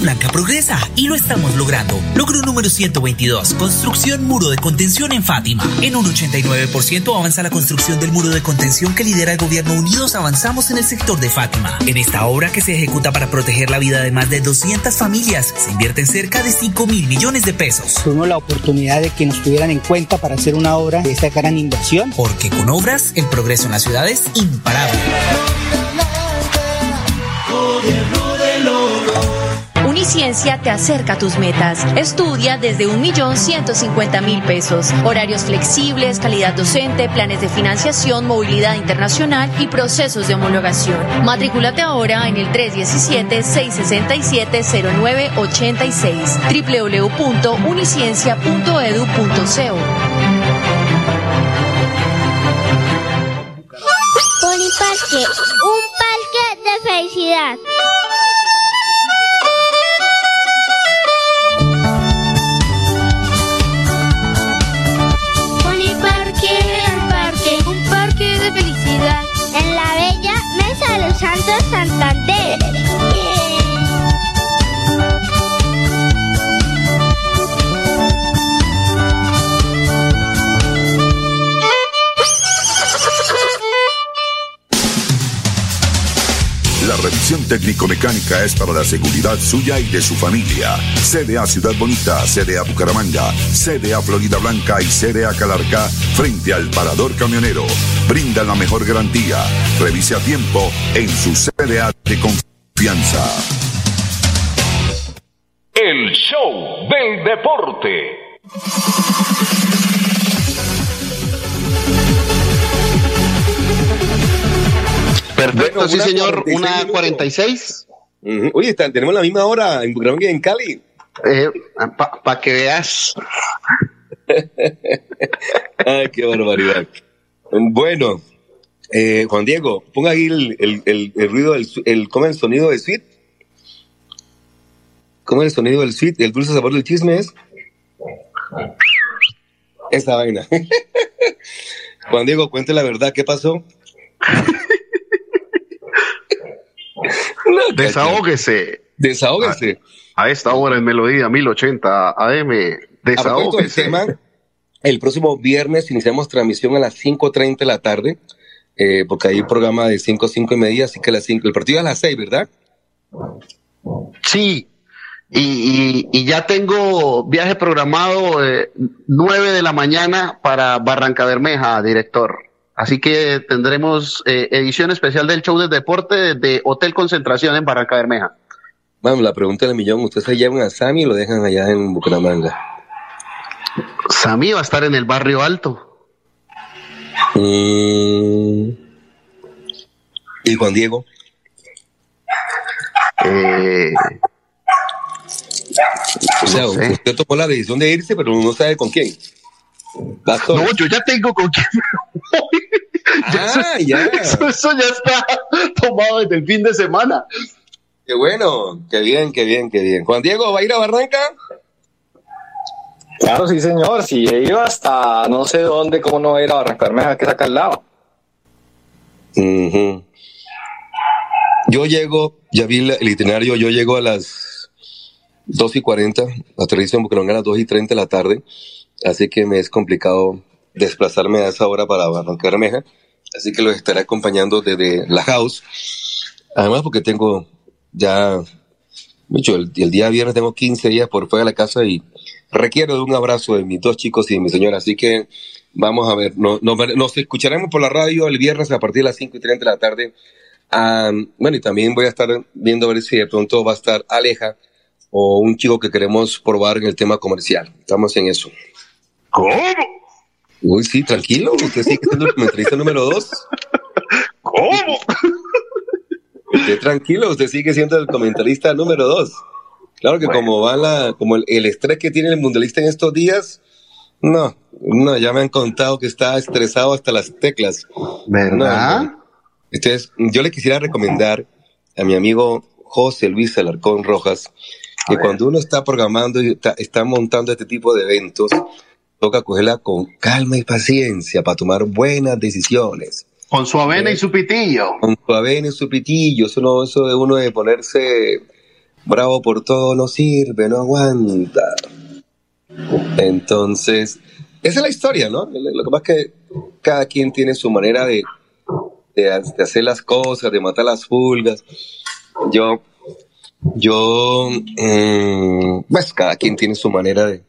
Blanca progresa y lo estamos logrando. Logro número 122, construcción muro de contención en Fátima. En un 89% avanza la construcción del muro de contención que lidera el gobierno Unidos Avanzamos en el sector de Fátima. En esta obra que se ejecuta para proteger la vida de más de 200 familias, se invierten cerca de 5 mil millones de pesos. Tuvimos la oportunidad de que nos tuvieran en cuenta para hacer una obra de esta gran inversión. Porque con obras, el progreso en la ciudad es imparable. Uniciencia te acerca a tus metas. Estudia desde 1.150.000 pesos. Horarios flexibles, calidad docente, planes de financiación, movilidad internacional y procesos de homologación. Matrículate ahora en el 317-667-0986 www.uniciencia.edu.co. Parque, un parque de felicidad. En la bella Mesa de los Santos Santander. Revisión técnico-mecánica es para la seguridad suya y de su familia. CDA Ciudad Bonita, CDA Bucaramanga, CDA Florida Blanca y CDA Calarca frente al parador camionero. Brinda la mejor garantía. Revise a tiempo en su CDA de confianza. El show del deporte. Perfecto, Bueno, sí señor, 46 una minutos. 46. Ujú. Oye, está- tenemos la misma hora en Bucaramanga y en Cali. Para que veas. Ay, qué barbaridad. Bueno, eh, Juan Diego, ponga ahí el, el, el, el ruido, del, el, ¿cómo es el sonido del suite? ¿Cómo es el sonido del suite? ¿El dulce sabor del chisme es? Esa vaina. Juan Diego, cuente la verdad, ¿qué pasó? Desahógese. Desahógese. A, a esta hora en Melodía 1080 AM. A Desahógese. tema, el próximo viernes iniciamos transmisión a las 5.30 de la tarde, eh, porque hay un programa de 5 a 5 y media, así que a las 5, el partido es a las 6, ¿verdad? Sí. Y, y- y ya tengo viaje programado eh, 9 de la mañana para Barranca Bermeja, director. Así que tendremos eh, edición especial del show de deporte de Hotel Concentración en Barranca Bermeja. Vamos, la pregunta del millón, ¿ustedes se llevan a Sammy y lo dejan allá en Bucaramanga? Sammy va a estar en el barrio alto. Mm. ¿Y Juan Diego? Eh, o sea, usted tomó la decisión de irse, pero no sabe con quién. Pastor. No, yo ya tengo con quién. Ah, ya. Eso, eso ya está tomado desde el fin de semana. Qué bueno, qué bien, qué bien, qué bien. Juan Diego, ¿va a ir a Barranca? Claro, sí, señor. Si he ido hasta no sé dónde, ¿cómo no va a ir a Barranca Bermeja, que saca al lado? Ujú. Yo llego, ya vi el itinerario, yo llego a las 2 y 40, aterrizo en Bucaramanga a las 2 y 30 de la tarde, así que me es complicado desplazarme a esa hora para Barranca Bermeja, así que los estaré acompañando desde la house, además porque tengo ya, mucho, el, el día viernes tengo 15 días por fuera de la casa y requiero de un abrazo de mis dos chicos y de mi señora, así que Vamos a ver, no- no- nos escucharemos por la radio el viernes a partir de las 5 y 30 de la tarde. Ah, bueno, y también voy a estar viendo a ver si de pronto va a estar Aleja o un chico que queremos probar en el tema comercial. Estamos en eso. ¿Cómo? Uy, sí, tranquilo. Usted sigue siendo el comentarista número dos. ¿Cómo? Usted tranquilo, usted sigue siendo el comentarista número dos. Claro que como va la, como el, el estrés que tiene el mundialista en estos días, no, no, ya me han contado que está estresado hasta las teclas. ¿Verdad? No. Entonces, yo le quisiera recomendar a mi amigo José Luis Alarcón Rojas que cuando uno está programando y está, está montando este tipo de eventos, toca cogerla con calma y paciencia para tomar buenas decisiones. Con su avena y su pitillo. Con su avena y su pitillo, eso, no, eso de uno de ponerse bravo por todo no sirve, no aguanta. Entonces, esa es la historia, ¿no? Lo que pasa es que cada quien tiene su manera de, de, de hacer las cosas, de matar las pulgas. Yo, yo, mm, pues cada quien tiene su manera de,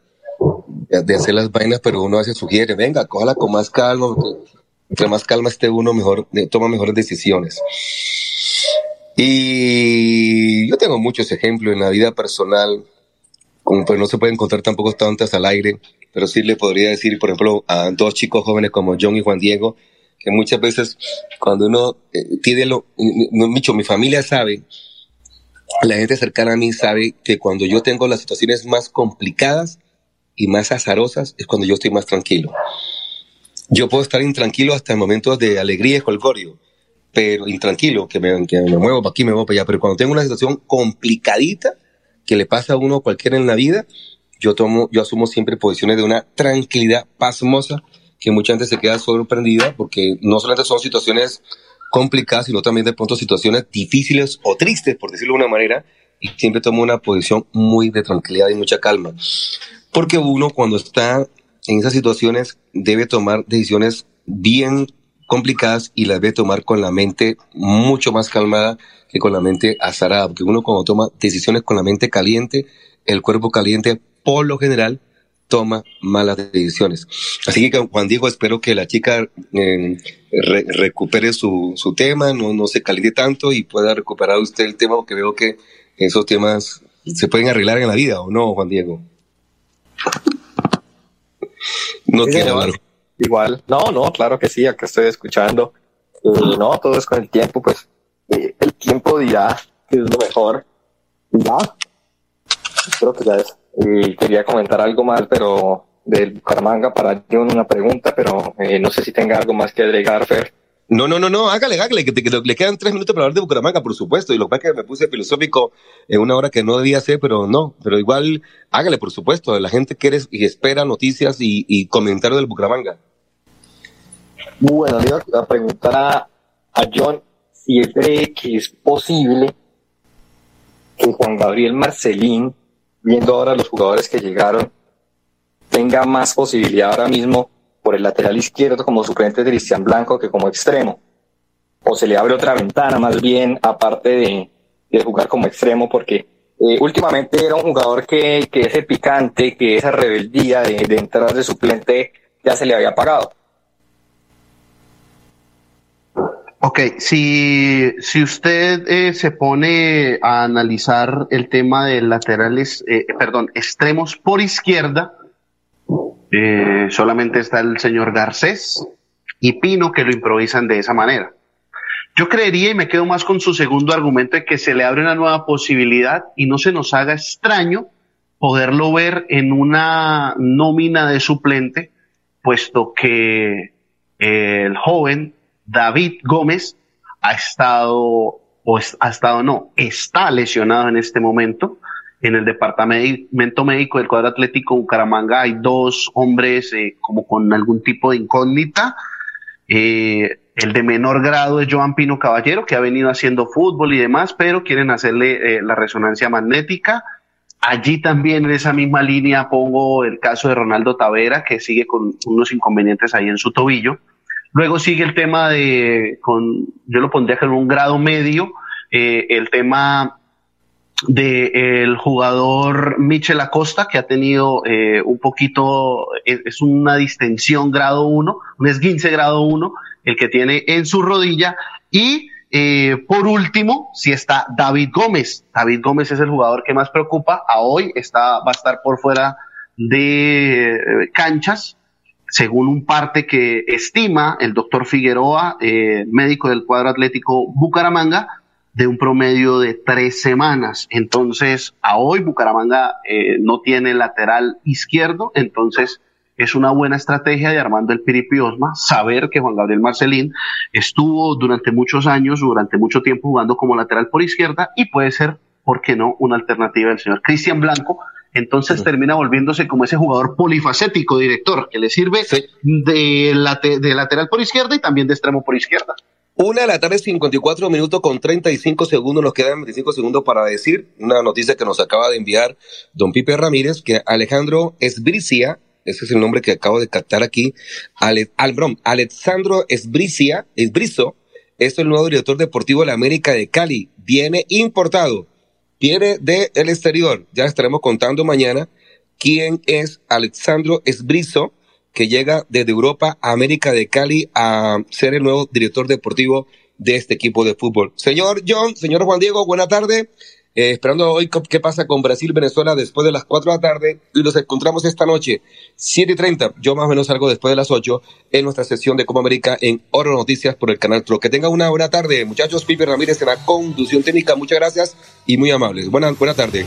de, hacer las vainas, pero uno veces sugiere, venga, cójala con más calma, entre más calma esté uno, mejor, eh, toma mejores decisiones. Y yo tengo muchos ejemplos en la vida personal, como pues no se pueden contar tampoco tantas al aire, pero sí le podría decir, por ejemplo, a dos chicos jóvenes como John y Juan Diego, que muchas veces cuando uno eh, tiene lo, no, Micho, mi familia sabe, la gente cercana a mí sabe que cuando yo tengo las situaciones más complicadas y más azarosas es cuando yo estoy más tranquilo. Yo puedo estar intranquilo hasta en momentos de alegría y colgorio, pero intranquilo, que me, que me muevo para aquí, me muevo para allá, pero cuando tengo una situación complicadita que le pasa a uno cualquiera en la vida, yo tomo, yo asumo siempre posiciones de una tranquilidad pasmosa que mucha gente se queda sorprendida porque no solamente son situaciones complicadas, sino también de pronto situaciones difíciles o tristes, por decirlo de una manera, y siempre tomo una posición muy de tranquilidad y mucha calma. Porque uno cuando está en esas situaciones debe tomar decisiones bien complicadas y las debe tomar con la mente mucho más calmada que con la mente azarada, porque uno cuando toma decisiones con la mente caliente, el cuerpo caliente, por lo general, toma malas decisiones. Así que Juan Diego, espero que la chica re- recupere su, su tema, no, no se caliente tanto y pueda recuperar usted el tema, porque veo que esos temas se pueden arreglar en la vida, ¿o no, Juan Diego? No señor. hablar. Igual, no, no, claro que sí, acá estoy escuchando. Y no, todo es con el tiempo, pues eh, el tiempo dirá que es lo mejor. Ya, creo que ya es. Y quería comentar algo más, pero del Bucaramanga para John una pregunta, pero eh, no sé si tenga algo más que agregar, Fer. No, no, no, no, hágale, hágale, que, que le quedan tres minutos para hablar de Bucaramanga, por supuesto. Y lo que pasa es que me puse filosófico en una hora que no debía ser, pero no. Pero igual, hágale, por supuesto. La gente quiere y espera noticias y, comentarios del Bucaramanga. Bueno, le iba a preguntar a John si él cree que es posible que Juan Gabriel Marcelín, viendo ahora los jugadores que llegaron, tenga más posibilidad ahora mismo por el lateral izquierdo como suplente de Cristian Blanco que como extremo. O se le abre otra ventana más bien, aparte de, de jugar como extremo, porque eh, últimamente era un jugador que, que ese picante, que esa rebeldía de, de entrar de suplente ya se le había apagado. Ok, si, si usted eh, se pone a analizar el tema de laterales, eh, perdón, extremos por izquierda, eh, solamente está el señor Garcés y Pino que lo improvisan de esa manera. Yo creería y me quedo más con su segundo argumento de que se le abre una nueva posibilidad y no se nos haga extraño poderlo ver en una nómina de suplente, puesto que el joven David Gómez ha estado, o ha estado no, está lesionado en este momento. En el departamento médico del cuadro atlético Bucaramanga hay dos hombres eh, como con algún tipo de incógnita. Eh, el de menor grado es Joan Pino Caballero, que ha venido haciendo fútbol y demás, pero quieren hacerle eh, la resonancia magnética. Allí también en esa misma línea pongo el caso de Ronaldo Tavera, que sigue con unos inconvenientes ahí en su tobillo. Luego sigue el tema de, con, yo lo pondría con un grado medio, el tema del jugador Michel Acosta, que ha tenido eh, un poquito, es, es, una distensión grado 1, un esguince grado 1, el que tiene en su rodilla. Y eh, por último, si está David Gómez. David Gómez es el jugador que más preocupa. A hoy está, va a estar por fuera de eh, canchas, según un parte que estima el doctor Figueroa, eh, médico del cuadro atlético Bucaramanga, de un promedio de tres semanas. Entonces, a hoy Bucaramanga eh, no tiene lateral izquierdo, entonces es una buena estrategia de Armando el Piripi Osma saber que Juan Gabriel Marcelín estuvo durante muchos años, durante mucho tiempo jugando como lateral por izquierda y puede ser, ¿por qué no?, una alternativa del señor Cristian Blanco. Entonces sí. termina volviéndose como ese jugador polifacético, director, que le sirve sí. de, late, de lateral por izquierda y también de extremo por izquierda. Una de la tarde, 54 minutos con 35 segundos. Nos quedan 25 segundos para decir una noticia que nos acaba de enviar don Pipe Ramírez, que Alejandro Esbricia, ese es el nombre que acabo de captar aquí, Ale, Albrom, Alexandro Esbricia, Esbrizo, es el nuevo director deportivo de la América de Cali. Viene importado, viene del de exterior. Ya estaremos contando mañana quién es Alexandro Esbrizo que llega desde Europa a América de Cali a ser el nuevo director deportivo de este equipo de fútbol. Señor John, señor Juan Diego, buena tarde. Eh, esperando hoy qué pasa con Brasil-Venezuela después de las 4 de la tarde y nos encontramos esta noche, 7 y 30, yo más o menos salgo después de las 8 en nuestra sesión de Copa América en Oro Noticias por el canal Tro. Que tenga una buena tarde, muchachos. Pipe Ramírez en la conducción técnica, muchas gracias y muy amables. Buena, buena tarde.